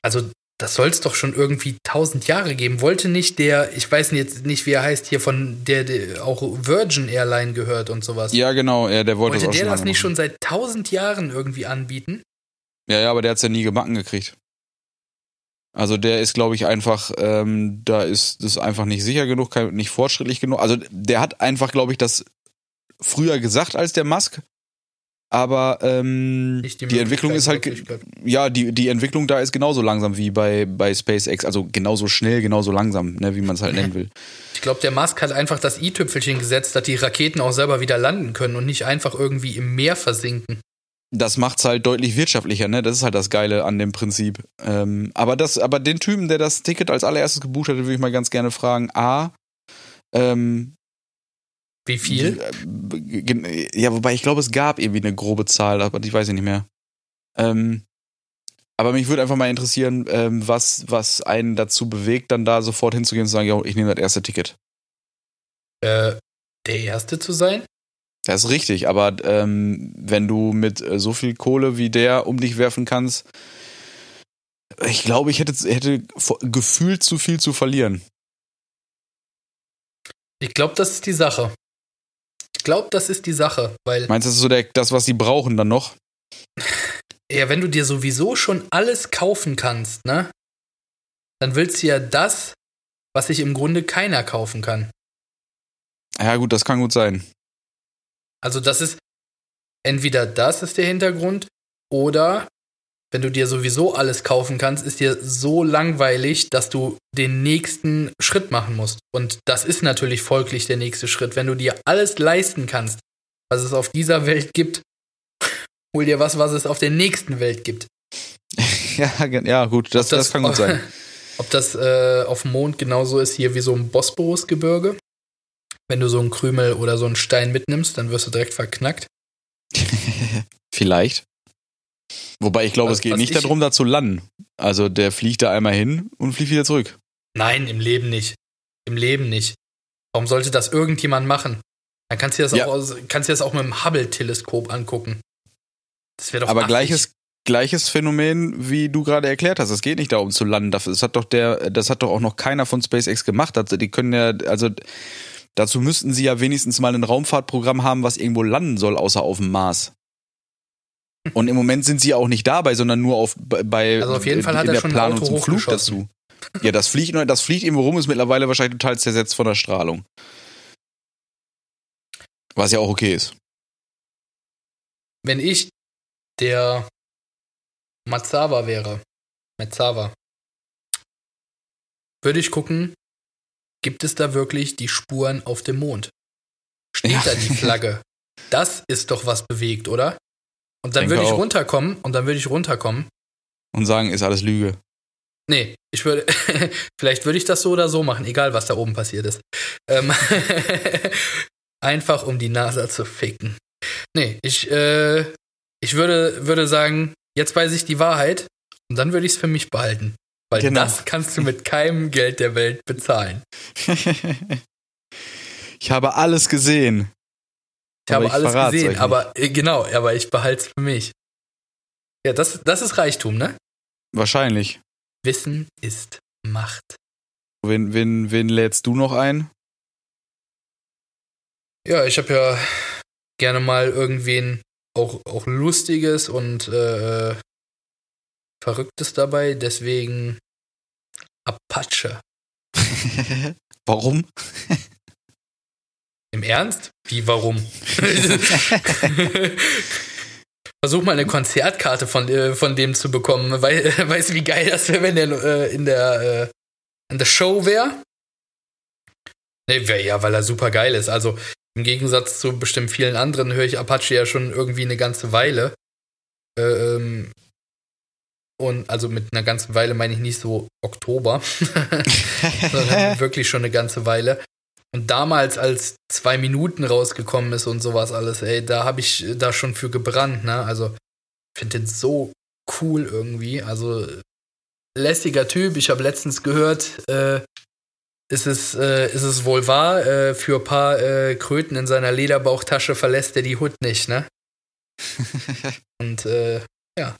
S1: also, das soll es doch schon irgendwie tausend Jahre geben. Wollte nicht der, ich weiß jetzt nicht, wie er heißt, hier von der, der auch Virgin Airline gehört und sowas.
S2: Ja, genau, ja, der wollte,
S1: Wollte
S2: das
S1: der das nicht
S2: machen.
S1: schon seit tausend Jahren irgendwie anbieten?
S2: Ja, ja, aber der hat's ja nie gebacken gekriegt. Also der ist, glaube ich, einfach, ähm, da ist das einfach nicht sicher genug, nicht fortschrittlich genug. Also der hat einfach, glaube ich, das früher gesagt als der Musk. Aber ähm, die,
S1: Möglichkeit,
S2: Entwicklung ist halt, ja, die, die Entwicklung da ist genauso langsam wie bei, bei SpaceX. Also genauso schnell, genauso langsam, ne, wie man es halt nennen will.
S1: Ich glaube, der Musk hat einfach das i-Tüpfelchen gesetzt, dass die Raketen auch selber wieder landen können und nicht einfach irgendwie im Meer versinken.
S2: Das macht's halt deutlich wirtschaftlicher, ne? Das ist halt das Geile an dem Prinzip. Ähm, aber das, aber den Typen, der das Ticket als allererstes gebucht hatte, würde ich mal ganz gerne fragen: A, ähm,
S1: Wie viel?
S2: äh, Ja, wobei ich glaube, es gab irgendwie eine grobe Zahl, aber die weiß ich nicht mehr. Ähm, aber mich würde einfach mal interessieren, ähm, was, was einen dazu bewegt, dann da sofort hinzugehen und zu sagen, ja, ich nehme das erste Ticket.
S1: Äh, der Erste zu sein?
S2: Das ist richtig, aber ähm, wenn du mit äh, so viel Kohle wie der um dich werfen kannst, ich glaube, ich hätte, hätte gefühlt zu viel zu verlieren.
S1: Ich glaube, das ist die Sache. Ich glaube, das ist die Sache, weil
S2: Meinst du, das ist so der, das, was die brauchen dann noch?
S1: ja, wenn du dir sowieso schon alles kaufen kannst, ne, dann willst du ja das, was sich im Grunde keiner kaufen kann.
S2: Ja, gut, das kann gut sein.
S1: Also das ist entweder das ist der Hintergrund oder wenn du dir sowieso alles kaufen kannst, ist dir so langweilig, dass du den nächsten Schritt machen musst. Und das ist natürlich folglich der nächste Schritt. Wenn du dir alles leisten kannst, was es auf dieser Welt gibt, hol dir was, was es auf der nächsten Welt gibt.
S2: ja, ja, gut, das, das, kann gut sein.
S1: Ob das äh, auf dem Mond genauso ist hier wie so im Bosporusgebirge. Wenn du so einen Krümel oder so einen Stein mitnimmst, dann wirst du direkt verknackt.
S2: Vielleicht. Wobei ich glaube,
S1: Was-
S2: es geht nicht
S1: ich-
S2: darum, da zu landen. Also der fliegt da einmal hin und fliegt wieder zurück.
S1: Nein, im Leben nicht. Im Leben nicht. Warum sollte das irgendjemand machen? Dann kannst du dir das,
S2: Ja.
S1: auch, kannst du dir das auch mit dem Hubble-Teleskop angucken. Das wäre doch
S2: Aber
S1: affig.
S2: gleiches, gleiches Phänomen, wie du gerade erklärt hast. Es geht nicht darum zu landen. Das das hat doch der, das hat doch auch noch keiner von SpaceX gemacht. Also die können ja, also dazu müssten sie ja wenigstens mal ein Raumfahrtprogramm haben, was irgendwo landen soll, außer auf dem Mars. Und im Moment sind sie ja auch nicht dabei, sondern nur auf bei
S1: Also auf jeden Fall hat
S2: in
S1: er
S2: der
S1: schon
S2: Planung zum Flug dazu. Ja, das fliegt, nur- das fliegt irgendwo rum, ist mittlerweile wahrscheinlich total zersetzt von der Strahlung. Was ja auch okay ist.
S1: Wenn ich der Matzawa wäre, Metzawa, würde ich gucken, gibt es da wirklich die Spuren auf dem Mond? Steht
S2: Ja.
S1: da die Flagge? Das ist doch was bewegt, oder? Und dann würde ich
S2: auch.
S1: runterkommen und dann würde ich runterkommen.
S2: Und sagen, ist alles Lüge.
S1: Nee, ich würde, vielleicht würde ich das so oder so machen, egal was da oben passiert ist. Ähm, einfach um die NASA zu ficken. Nee, ich, äh, ich würde, würde sagen, jetzt weiß ich die Wahrheit und dann würde ich es für mich behalten. Weil
S2: Genau.
S1: das kannst du mit keinem Geld der Welt bezahlen.
S2: ich habe alles gesehen.
S1: Ich habe alles
S2: verrat's euch
S1: gesehen, aber äh, genau, aber ich behalte es für mich. Ja, das, das ist Reichtum, ne?
S2: Wahrscheinlich.
S1: Wissen ist Macht.
S2: Wen, wen, wen lädst du noch ein?
S1: Ja, ich habe ja gerne mal irgendwen auch, auch Lustiges und äh, Verrücktes dabei, deswegen Apache.
S2: Warum?
S1: Im Ernst? Wie, warum? Versuch mal eine Konzertkarte von, äh, von dem zu bekommen. Wei weißt du, wie geil das wäre, wenn der äh, in der, äh, in der Show wäre? Nee, wär, ja, weil er super geil ist. Also im Gegensatz zu bestimmt vielen anderen höre ich Apache ja schon irgendwie eine ganze Weile. Ähm, und also mit einer ganzen Weile meine ich nicht so Oktober, sondern wirklich schon eine ganze Weile. Und damals, als zwei Minuten rausgekommen ist und sowas alles, ey, da habe ich da schon für gebrannt, ne? Also, ich finde den so cool irgendwie. Also, lässiger Typ. Ich habe letztens gehört, äh, ist es, äh, ist es wohl wahr, äh, für ein paar äh, Kröten in seiner Lederbauchtasche verlässt er die Hut nicht, ne? und äh, ja,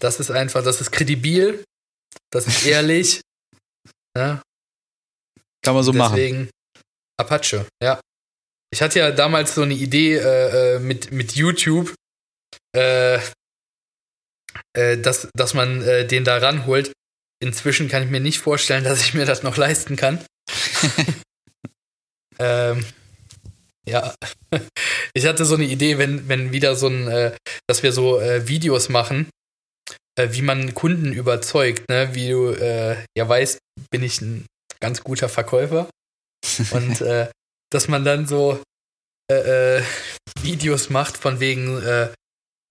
S1: das ist einfach, das ist kredibil, das ist ehrlich. ne?
S2: Kann man so
S1: Deswegen
S2: machen.
S1: Apache, ja. Ich hatte ja damals so eine Idee äh, äh, mit, mit YouTube, äh, äh, dass, dass man äh, den da ranholt. Inzwischen kann ich mir nicht vorstellen, dass ich mir das noch leisten kann. ähm, ja, ich hatte so eine Idee, wenn, wenn wieder so ein, äh, dass wir so Videos machen, wie man Kunden überzeugt, ne? Wie du äh, ja weißt, bin ich ein ganz guter Verkäufer. Und äh, dass man dann so äh, äh, Videos macht von wegen, äh,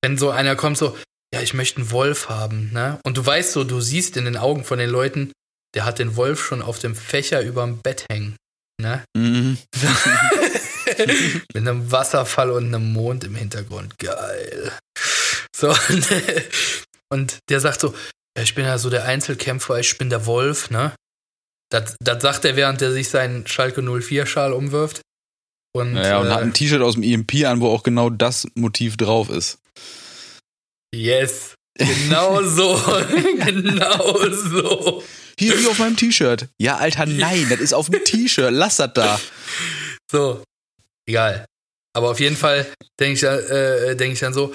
S1: wenn so einer kommt, so, ja, ich möchte einen Wolf haben, ne? Und du weißt so, du siehst in den Augen von den Leuten, der hat den Wolf schon auf dem Fächer überm Bett hängen, ne?
S2: Mhm.
S1: Mit einem Wasserfall und einem Mond im Hintergrund. Geil. So, und, und der sagt so, ja, ich bin ja so der Einzelkämpfer, ich bin der Wolf, ne? Das, das sagt er, während er sich seinen Schalke 04-Schal umwirft. Und,
S2: Naja, und
S1: äh,
S2: hat ein T-Shirt aus dem EMP an, wo auch genau das Motiv drauf ist.
S1: Yes. Genau so. genau so.
S2: Hier, wie auf meinem T-Shirt. Ja, Alter, nein, das ist auf dem T-Shirt. Lass das da.
S1: So. Egal. Aber auf jeden Fall denke ich, äh, denk ich dann so,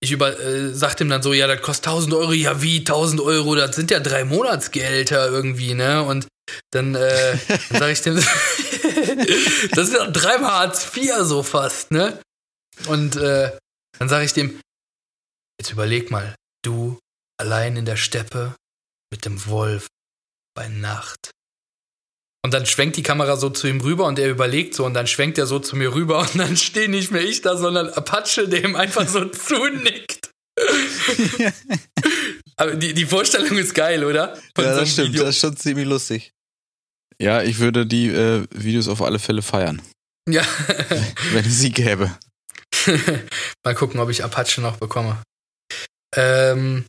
S1: ich über, äh, sag ihm dann so, ja, das kostet 1000 Euro, ja wie 1000 Euro, das sind ja drei Monatsgehälter irgendwie, ne? Und dann, äh, dann sag ich dem, das ja dreimal Hartz IV so fast, ne? Und äh, dann sag ich dem, jetzt überleg mal, du allein in der Steppe mit dem Wolf bei Nacht. Und dann schwenkt die Kamera so zu ihm rüber und er überlegt so und dann schwenkt er so zu mir rüber und dann stehe nicht mehr ich da, sondern Apache, der ihm einfach so zunickt. Aber die, die Vorstellung ist geil, oder? Von
S2: ja,
S1: so
S2: das stimmt.
S1: Video.
S2: Das ist schon ziemlich lustig. Ja, ich würde die äh, Videos auf alle Fälle feiern,
S1: Ja.
S2: wenn es sie gäbe.
S1: Mal gucken, ob ich Apache noch bekomme. Ähm,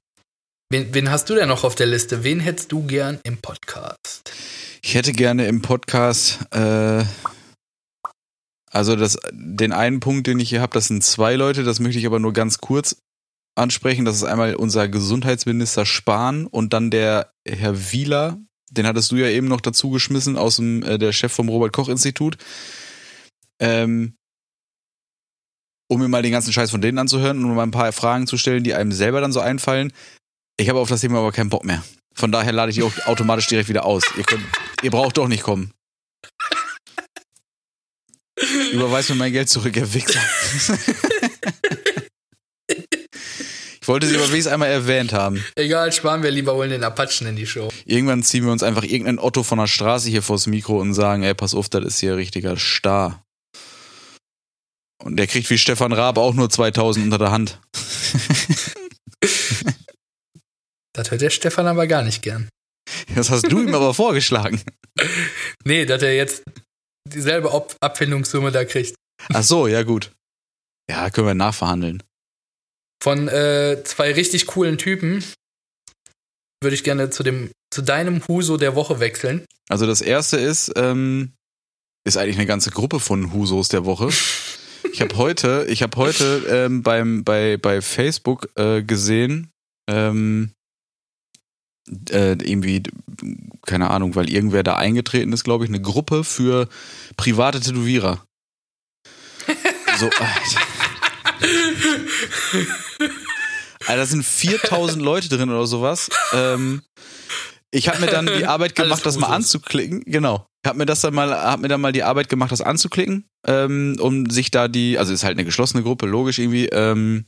S1: wen, wen hast du denn noch auf der Liste? Wen hättest du gern im Podcast?
S2: Ich hätte gerne im Podcast, äh, also das, den einen Punkt, den ich hier habe, das sind zwei Leute, das möchte ich aber nur ganz kurz ansprechen. Das ist einmal unser Gesundheitsminister Spahn und dann der Herr Wieler, den hattest du ja eben noch dazu geschmissen, aus dem, äh, der Chef vom Robert-Koch-Institut. Ähm, um mir mal den ganzen Scheiß von denen anzuhören und mal ein paar Fragen zu stellen, die einem selber dann so einfallen. Ich habe auf das Thema aber keinen Bock mehr. Von daher lade ich die auch automatisch direkt wieder aus. Ihr, könnt, ihr braucht doch nicht kommen. Überweis mir mein Geld zurück, ihr Wichser. ich wollte sie aber wenigstens einmal erwähnt haben.
S1: Egal, sparen wir lieber holen den Apachen in die Show.
S2: Irgendwann ziehen wir uns einfach irgendeinen Otto von der Straße hier vors Mikro und sagen, ey, pass auf, das ist hier richtiger Star. Und der kriegt wie Stefan Raab auch nur 2000 unter der Hand.
S1: Das hört der Stefan aber gar nicht gern.
S2: Das hast du ihm aber vorgeschlagen.
S1: Nee, dass er jetzt dieselbe Ob Abfindungssumme da kriegt.
S2: Ach so, ja gut. Ja, können wir nachverhandeln.
S1: Von äh, zwei richtig coolen Typen würde ich gerne zu dem zu deinem Huso der Woche wechseln.
S2: Also das erste ist, ähm, ist eigentlich eine ganze Gruppe von Husos der Woche. Ich habe heute, ich habe heute ähm, beim bei bei Facebook äh, gesehen, ähm, äh, irgendwie keine Ahnung, weil irgendwer da eingetreten ist, glaube ich, eine Gruppe für private Tätowierer. So, Alter. Alter, da sind 4000 Leute drin oder sowas. Ähm, ich habe mir dann die Arbeit gemacht, das mal anzuklicken. Genau. Ich habe mir das dann mal, hab mir dann mal die Arbeit gemacht, das anzuklicken. ähm, um sich da die, also ist halt eine geschlossene Gruppe, logisch irgendwie, ähm,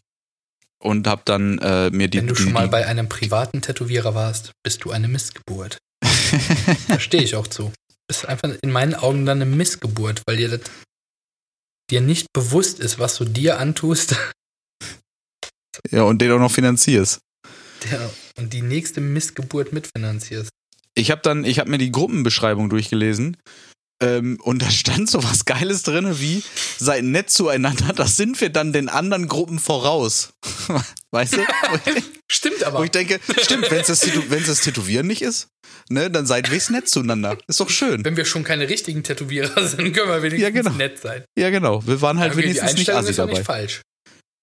S2: und hab dann äh, mir die.
S1: Wenn du schon mal bei einem privaten Tätowierer warst, bist du eine Missgeburt. da stehe ich auch zu. Bist einfach in meinen Augen dann eine Missgeburt, weil dir das dir nicht bewusst ist, was du dir antust.
S2: ja, und den auch noch finanzierst.
S1: Der, und die nächste Missgeburt mitfinanzierst.
S2: Ich habe dann, ich habe mir die Gruppenbeschreibung durchgelesen ähm, und da stand so was Geiles drin wie seid nett zueinander. Das sind wir dann den anderen Gruppen voraus. weißt du?
S1: Stimmt aber.
S2: Wo ich denke, stimmt, wenn es das, Tätow das Tätowieren nicht ist, ne, dann seid wir nett zueinander. Ist doch schön.
S1: Wenn wir schon keine richtigen Tätowierer sind, können wir wenigstens
S2: Ja, genau.
S1: nett sein.
S2: Ja, genau. Wir waren halt
S1: Okay, die
S2: wenigstens nicht
S1: Einstellung
S2: assi
S1: ist
S2: dabei.
S1: nicht falsch.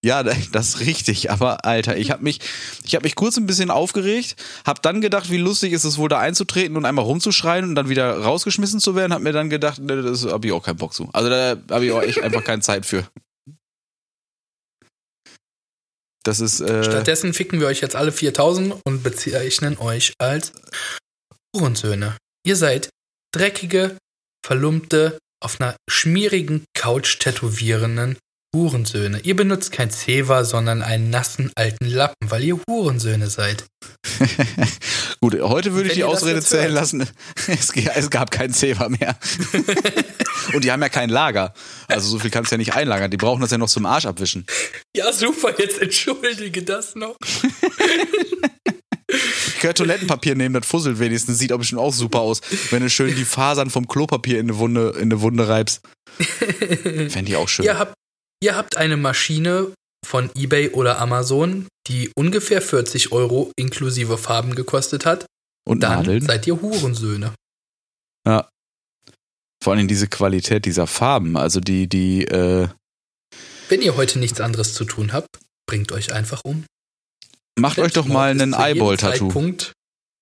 S2: Ja, das ist richtig. Aber Alter, ich habe mich, ich habe mich kurz ein bisschen aufgeregt, habe dann gedacht, wie lustig ist es wohl da einzutreten und einmal rumzuschreien und dann wieder rausgeschmissen zu werden. Hab mir dann gedacht, ne, das habe ich auch keinen Bock zu. Also da habe ich auch echt einfach keine Zeit für. Das ist äh,
S1: Stattdessen ficken wir euch jetzt alle 4000 und bezeichnen euch als Hurensöhne. Ihr seid dreckige, verlumpte, auf einer schmierigen Couch tätowierenden Hurensöhne. Ihr benutzt kein Zewa, sondern einen nassen alten Lappen, weil ihr Hurensöhne seid.
S2: gut. Heute würde ich die Ausrede zählen lassen. Es, es gab kein Zewa mehr. und die haben ja kein Lager. Also so viel kannst du ja nicht einlagern. Die brauchen das ja noch zum Arsch abwischen.
S1: Ja, super, jetzt entschuldige das noch.
S2: Ich kann Toilettenpapier nehmen, das fusselt wenigstens. Sieht aber schon auch super aus, wenn du schön die Fasern vom Klopapier in eine Wunde, in eine Wunde reibst. Fände ich auch schön.
S1: Ihr habt, ihr habt eine Maschine von eBay oder Amazon, die ungefähr 40 Euro inklusive Farben gekostet hat.
S2: Und
S1: Dann
S2: Nadeln.
S1: seid ihr Hurensöhne.
S2: Ja. Vor allem diese Qualität dieser Farben. Also die, die, äh,
S1: Wenn ihr heute nichts anderes zu tun habt, bringt euch einfach um.
S2: macht euch doch mal einen Eyeball-Tattoo.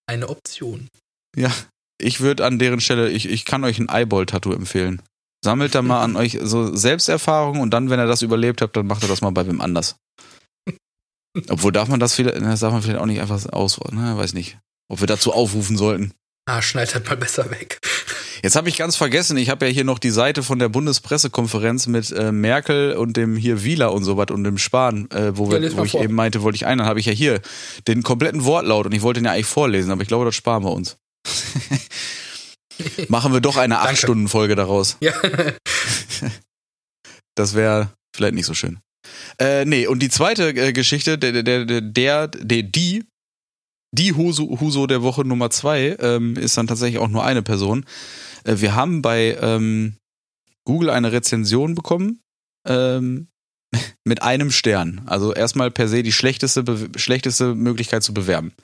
S1: Eine Option.
S2: Ja. Ich würde an deren Stelle, ich, ich kann euch ein Eyeball-Tattoo empfehlen. Sammelt da mal an euch so Selbsterfahrung und dann, wenn ihr das überlebt habt, dann macht ihr das mal bei wem anders. Obwohl darf man das vielleicht, das darf man vielleicht auch nicht einfach aus, ne, weiß nicht. Ob wir dazu aufrufen sollten.
S1: Ah, schneid halt mal besser weg.
S2: Jetzt habe ich ganz vergessen, ich habe ja hier noch die Seite von der Bundespressekonferenz mit äh, Merkel und dem hier Wieler und so was und dem Spahn, äh, wo,
S1: Ja,
S2: wir, wo ich
S1: vor.
S2: eben meinte, wollte ich einen, dann habe ich ja hier den kompletten Wortlaut und ich wollte den ja eigentlich vorlesen, aber ich glaube, das sparen wir uns. Machen wir doch eine
S1: Danke.
S2: 8-Stunden-Folge daraus.
S1: Ja.
S2: Das wäre vielleicht nicht so schön. Äh, nee, und die zweite äh, Geschichte, der, der, der, der, der, die, die Huso, Huso der Woche Nummer zwei, ähm, ist dann tatsächlich auch nur eine Person. Äh, wir haben bei ähm, Google eine Rezension bekommen ähm, mit einem Stern. Also erstmal per se die schlechteste, schlechteste Möglichkeit zu bewerben.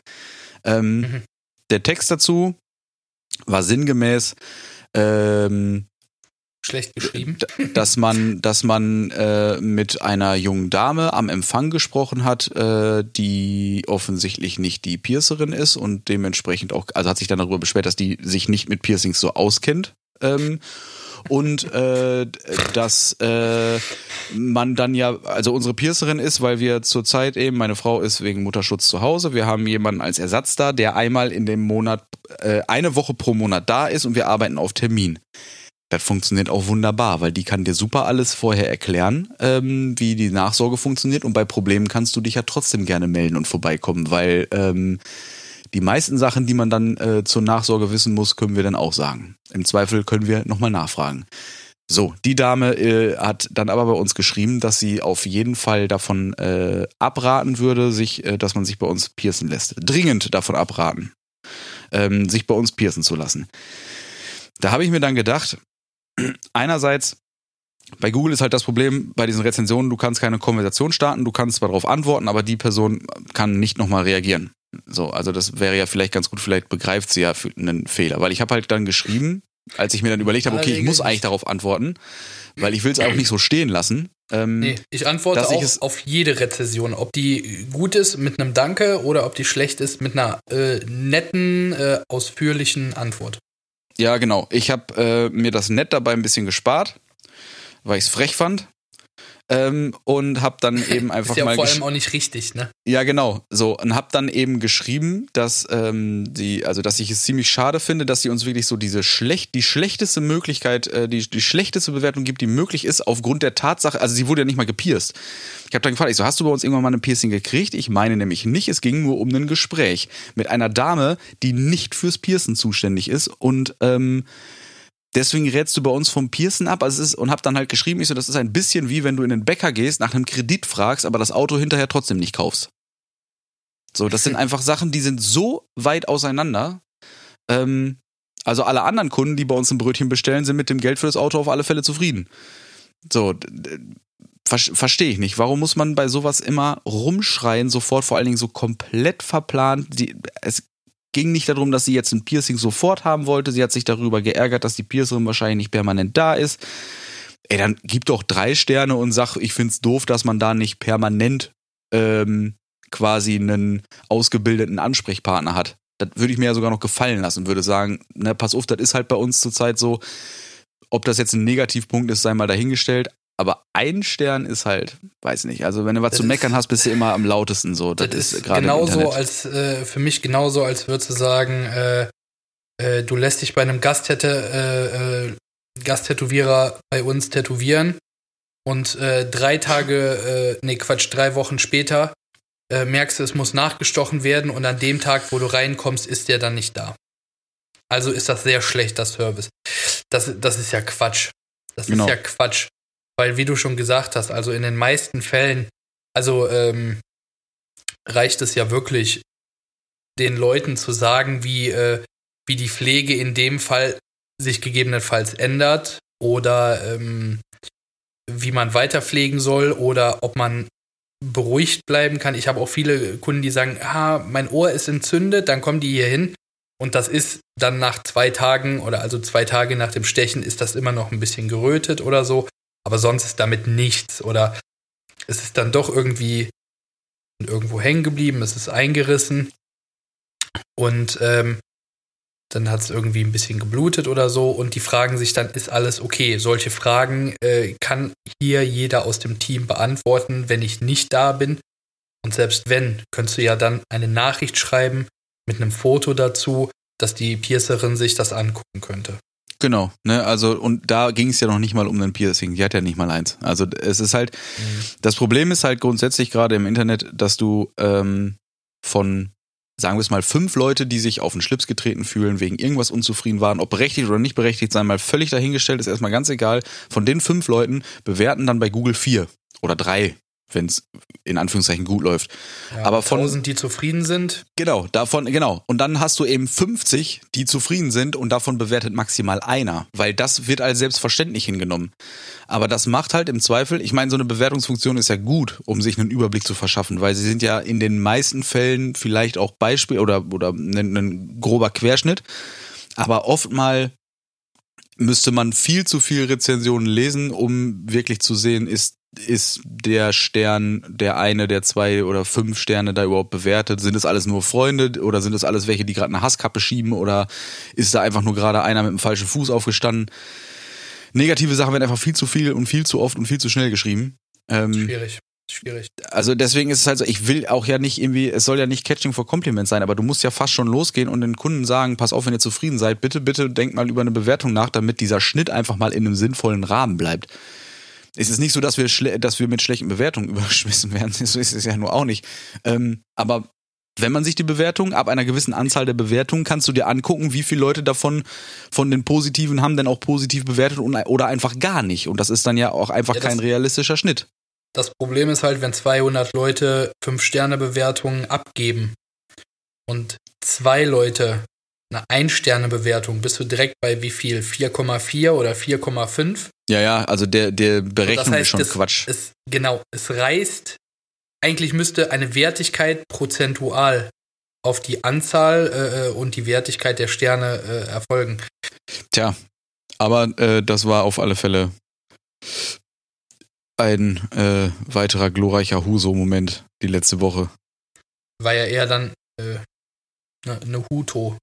S2: Ähm,
S1: Mhm.
S2: Der Text dazu war sinngemäß, ähm,
S1: Schlecht geschrieben.
S2: dass man, dass man äh, mit einer jungen Dame am Empfang gesprochen hat, äh, die offensichtlich nicht die Piercerin ist und dementsprechend auch, also hat sich dann darüber beschwert, dass die sich nicht mit Piercings so auskennt. Ähm, und äh, dass äh, man dann ja, also unsere Piercerin ist, weil wir zurzeit eben, meine Frau ist wegen Mutterschutz zu Hause, wir haben jemanden als Ersatz da, der einmal in dem Monat, äh, eine Woche pro Monat da ist und wir arbeiten auf Termin. Das funktioniert auch wunderbar, weil die kann dir super alles vorher erklären, ähm, wie die Nachsorge funktioniert und bei Problemen kannst du dich ja trotzdem gerne melden und vorbeikommen, weil ähm, die meisten Sachen, die man dann äh, zur Nachsorge wissen muss, können wir dann auch sagen. Im Zweifel können wir nochmal nachfragen. So, die Dame äh, hat dann aber bei uns geschrieben, dass sie auf jeden Fall davon äh, abraten würde, sich, äh, dass man sich bei uns piercen lässt. Dringend davon abraten, ähm, sich bei uns piercen zu lassen. Da habe ich mir dann gedacht, einerseits, bei Google ist halt das Problem bei diesen Rezensionen, du kannst keine Konversation starten, du kannst zwar darauf antworten, aber die Person kann nicht nochmal reagieren. So, also das wäre ja vielleicht ganz gut, vielleicht begreift sie ja für einen Fehler. Weil ich habe halt dann geschrieben, als ich mir dann überlegt habe, okay, ich muss eigentlich darauf antworten, weil ich will es auch nicht so stehen lassen. Ähm,
S1: Nee, ich antworte
S2: ich
S1: auch
S2: es-
S1: auf jede Rezession. Ob die gut ist mit einem Danke oder ob die schlecht ist mit einer äh, netten, äh, ausführlichen Antwort.
S2: Ja, genau. Ich habe äh, mir das nett dabei ein bisschen gespart, weil ich es frech fand. Ähm, und hab dann eben einfach
S1: ist ja
S2: mal.
S1: vor allem auch nicht richtig, ne?
S2: Ja, genau. So, und hab dann eben geschrieben, dass ähm, die, also dass ich es ziemlich schade finde, dass sie uns wirklich so diese schlecht, die schlechteste Möglichkeit, äh, die, die schlechteste Bewertung gibt, die möglich ist, aufgrund der Tatsache, also sie wurde ja nicht mal gepierst. Ich habe dann gefragt, ich so, hast du bei uns irgendwann mal ein Piercing gekriegt? Ich meine nämlich nicht, es ging nur um ein Gespräch mit einer Dame, die nicht fürs Piercen zuständig ist und ähm, Deswegen rätst du bei uns vom Piercen ab also es ist, und hab dann halt geschrieben, ich so, das ist ein bisschen wie wenn du in den Bäcker gehst, nach einem Kredit fragst, aber das Auto hinterher trotzdem nicht kaufst. So, das sind einfach Sachen, die sind so weit auseinander. Ähm, also alle anderen Kunden, die bei uns ein Brötchen bestellen, sind mit dem Geld für das Auto auf alle Fälle zufrieden. So, ver- verstehe ich nicht. Warum muss man bei sowas immer rumschreien, sofort vor allen Dingen so komplett verplant? Die, es ging nicht darum, dass sie jetzt ein Piercing sofort haben wollte. Sie hat sich darüber geärgert, dass die Piercerin wahrscheinlich nicht permanent da ist. Ey, dann gib doch drei Sterne und sag, ich find's doof, dass man da nicht permanent ähm, quasi einen ausgebildeten Ansprechpartner hat. Das würde ich mir ja sogar noch gefallen lassen, würde sagen, ne, pass auf, das ist halt bei uns zurzeit so, ob das jetzt ein Negativpunkt ist, sei mal dahingestellt. Aber ein Stern ist halt, weiß nicht. Also wenn du was
S1: Das
S2: zu
S1: ist-
S2: meckern hast, bist du immer am lautesten so. Das,
S1: Das, ist
S2: gerade im
S1: genauso als äh, für mich genauso, als würdest du sagen, äh, äh, du lässt dich bei einem Gasttätte, äh, äh, Gasttätowierer bei uns tätowieren und äh, drei Tage, äh, nee Quatsch, drei Wochen später merkst du, es muss nachgestochen werden und an dem Tag, wo du reinkommst, ist der dann nicht da. Also ist das sehr schlecht, das Service. Das, das ist ja Quatsch. Das
S2: Genau.
S1: ist ja Quatsch. Weil, wie du schon gesagt hast, also in den meisten Fällen, also ähm, reicht es ja wirklich, den Leuten zu sagen, wie, äh, wie die Pflege in dem Fall sich gegebenenfalls ändert oder ähm, wie man weiter pflegen soll oder ob man beruhigt bleiben kann. Ich habe auch viele Kunden, die sagen, ah, mein Ohr ist entzündet, dann kommen die hier hin und das ist dann nach zwei Tagen oder also zwei Tage nach dem Stechen ist das immer noch ein bisschen gerötet oder so, aber sonst ist damit nichts oder es ist dann doch irgendwie irgendwo hängen geblieben, es ist eingerissen und ähm, dann hat es irgendwie ein bisschen geblutet oder so und die fragen sich dann, ist alles okay? Solche Fragen äh, kann hier jeder aus dem Team beantworten, wenn ich nicht da bin. Und selbst wenn, könntest du ja dann eine Nachricht schreiben mit einem Foto dazu, dass die Piercerin sich das angucken könnte.
S2: Genau, ne, also und da ging es ja noch nicht mal um ein Piercing, die hat ja nicht mal eins. Also es ist halt, das Problem ist halt grundsätzlich gerade im Internet, dass du ähm, von, sagen wir es mal, fünf Leute, die sich auf den Schlips getreten fühlen, wegen irgendwas unzufrieden waren, ob berechtigt oder nicht berechtigt sein, mal völlig dahingestellt, ist erstmal ganz egal. Von den fünf Leuten bewerten dann bei Google vier oder drei, wenn es in Anführungszeichen gut läuft.
S1: Ja,
S2: Aber von-
S1: 1000, die zufrieden sind,
S2: Genau, davon, genau. Und dann hast du eben 50, die zufrieden sind und davon bewertet maximal einer, weil das wird als selbstverständlich hingenommen. Aber das macht halt im Zweifel, ich meine, so eine Bewertungsfunktion ist ja gut, um sich einen Überblick zu verschaffen, weil sie sind ja in den meisten Fällen vielleicht auch Beispiel oder, oder ein, ein grober Querschnitt. Aber oft mal müsste man viel zu viel Rezensionen lesen, um wirklich zu sehen, ist ist der Stern der eine, der zwei oder fünf Sterne da überhaupt bewertet? Sind es alles nur Freunde oder sind es alles welche, die gerade eine Hasskappe schieben oder ist da einfach nur gerade einer mit dem falschen Fuß aufgestanden? Negative Sachen werden einfach viel zu viel und viel zu oft und viel zu schnell geschrieben. Ähm,
S1: schwierig. Schwierig.
S2: also deswegen ist es halt so, ich will auch ja nicht irgendwie, es soll ja nicht Catching for Compliments sein, aber du musst ja fast schon losgehen und den Kunden sagen, pass auf, wenn ihr zufrieden seid, bitte, bitte denkt mal über eine Bewertung nach, damit dieser Schnitt einfach mal in einem sinnvollen Rahmen bleibt. Es ist nicht so, dass wir, schle dass wir mit schlechten Bewertungen überschmissen werden, so ist es ja nur auch nicht. Ähm, aber wenn man sich die Bewertung, ab einer gewissen Anzahl der Bewertungen, kannst du dir angucken, wie viele Leute davon von den Positiven haben denn auch positiv bewertet und, oder einfach gar nicht. Und das ist dann ja auch einfach
S1: Ja,
S2: kein realistischer Schnitt.
S1: Das Problem ist halt, wenn 200 Leute 5-Sterne-Bewertungen abgeben und zwei Leute eine Ein-Sterne-Bewertung, bist du direkt bei wie viel? 4,4 oder 4,5?
S2: Ja, ja, also der, der Berechnung
S1: das heißt,
S2: ist schon Quatsch.
S1: Es, genau, es reißt. Eigentlich müsste eine Wertigkeit prozentual auf die Anzahl äh, äh, und die Wertigkeit der Sterne äh, erfolgen.
S2: Tja, aber äh, das war auf alle Fälle ein äh, weiterer glorreicher Huso-Moment die letzte Woche.
S1: War ja eher dann äh, ne- eine Huto,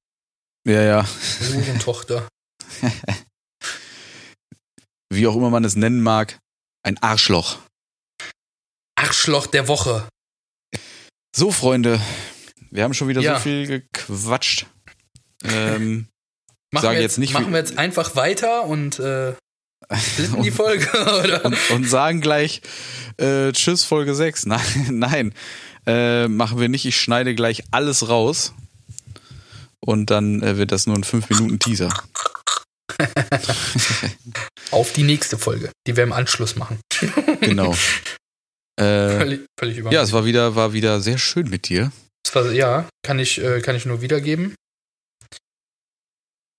S2: Ja, ja,
S1: Hurentochter.
S2: wie auch immer man es nennen mag, ein Arschloch.
S1: Arschloch der Woche.
S2: So, Freunde, wir haben schon wieder
S1: Ja.
S2: so viel gequatscht. Ähm,
S1: Machen,
S2: Sage
S1: wir
S2: jetzt
S1: jetzt,
S2: nicht,
S1: machen wir jetzt einfach weiter und äh, splitten die Folge, oder?
S2: und, und sagen gleich äh, Tschüss, Folge 6. Nein, nein äh, machen wir nicht. Ich schneide gleich alles raus. Und dann äh, wird das nur ein 5-Minuten-Teaser.
S1: Auf die nächste Folge, die wir im Anschluss machen.
S2: Genau. äh,
S1: Völlig, völlig über.
S2: ja, es war wieder, war wieder sehr schön mit dir.
S1: War, ja, kann ich, äh, kann ich nur wiedergeben.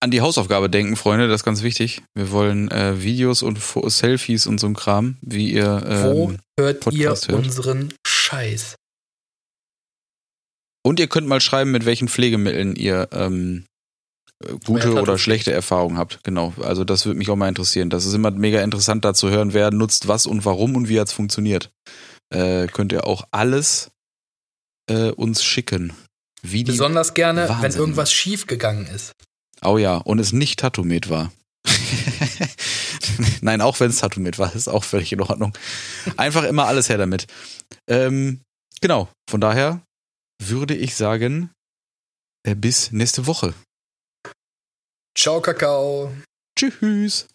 S2: An die Hausaufgabe denken, Freunde, das ist ganz wichtig. Wir wollen äh, Videos und Fo Selfies und so ein Kram, wie ihr.
S1: Wo
S2: Ähm,
S1: hört
S2: Podcast
S1: ihr
S2: hört.
S1: unseren Scheiß?
S2: Und ihr könnt mal schreiben, mit welchen Pflegemitteln ihr ähm, äh, gute oder schlechte Erfahrungen habt. Genau. Also das würde mich auch mal interessieren. Das ist immer mega interessant, da zu hören, wer nutzt was und warum und wie hat's funktioniert. Äh, könnt ihr auch alles äh, uns schicken. Wie
S1: Besonders gerne, wenn
S2: Wahnsinn.
S1: irgendwas schief gegangen ist.
S2: Oh ja, und es nicht Tattoomet war. Nein, auch wenn es Tattoomet war, ist auch völlig in Ordnung. Einfach immer alles her damit. Ähm, genau, von daher würde ich sagen, äh, bis nächste Woche.
S1: Ciao, Kakao.
S2: Tschüss.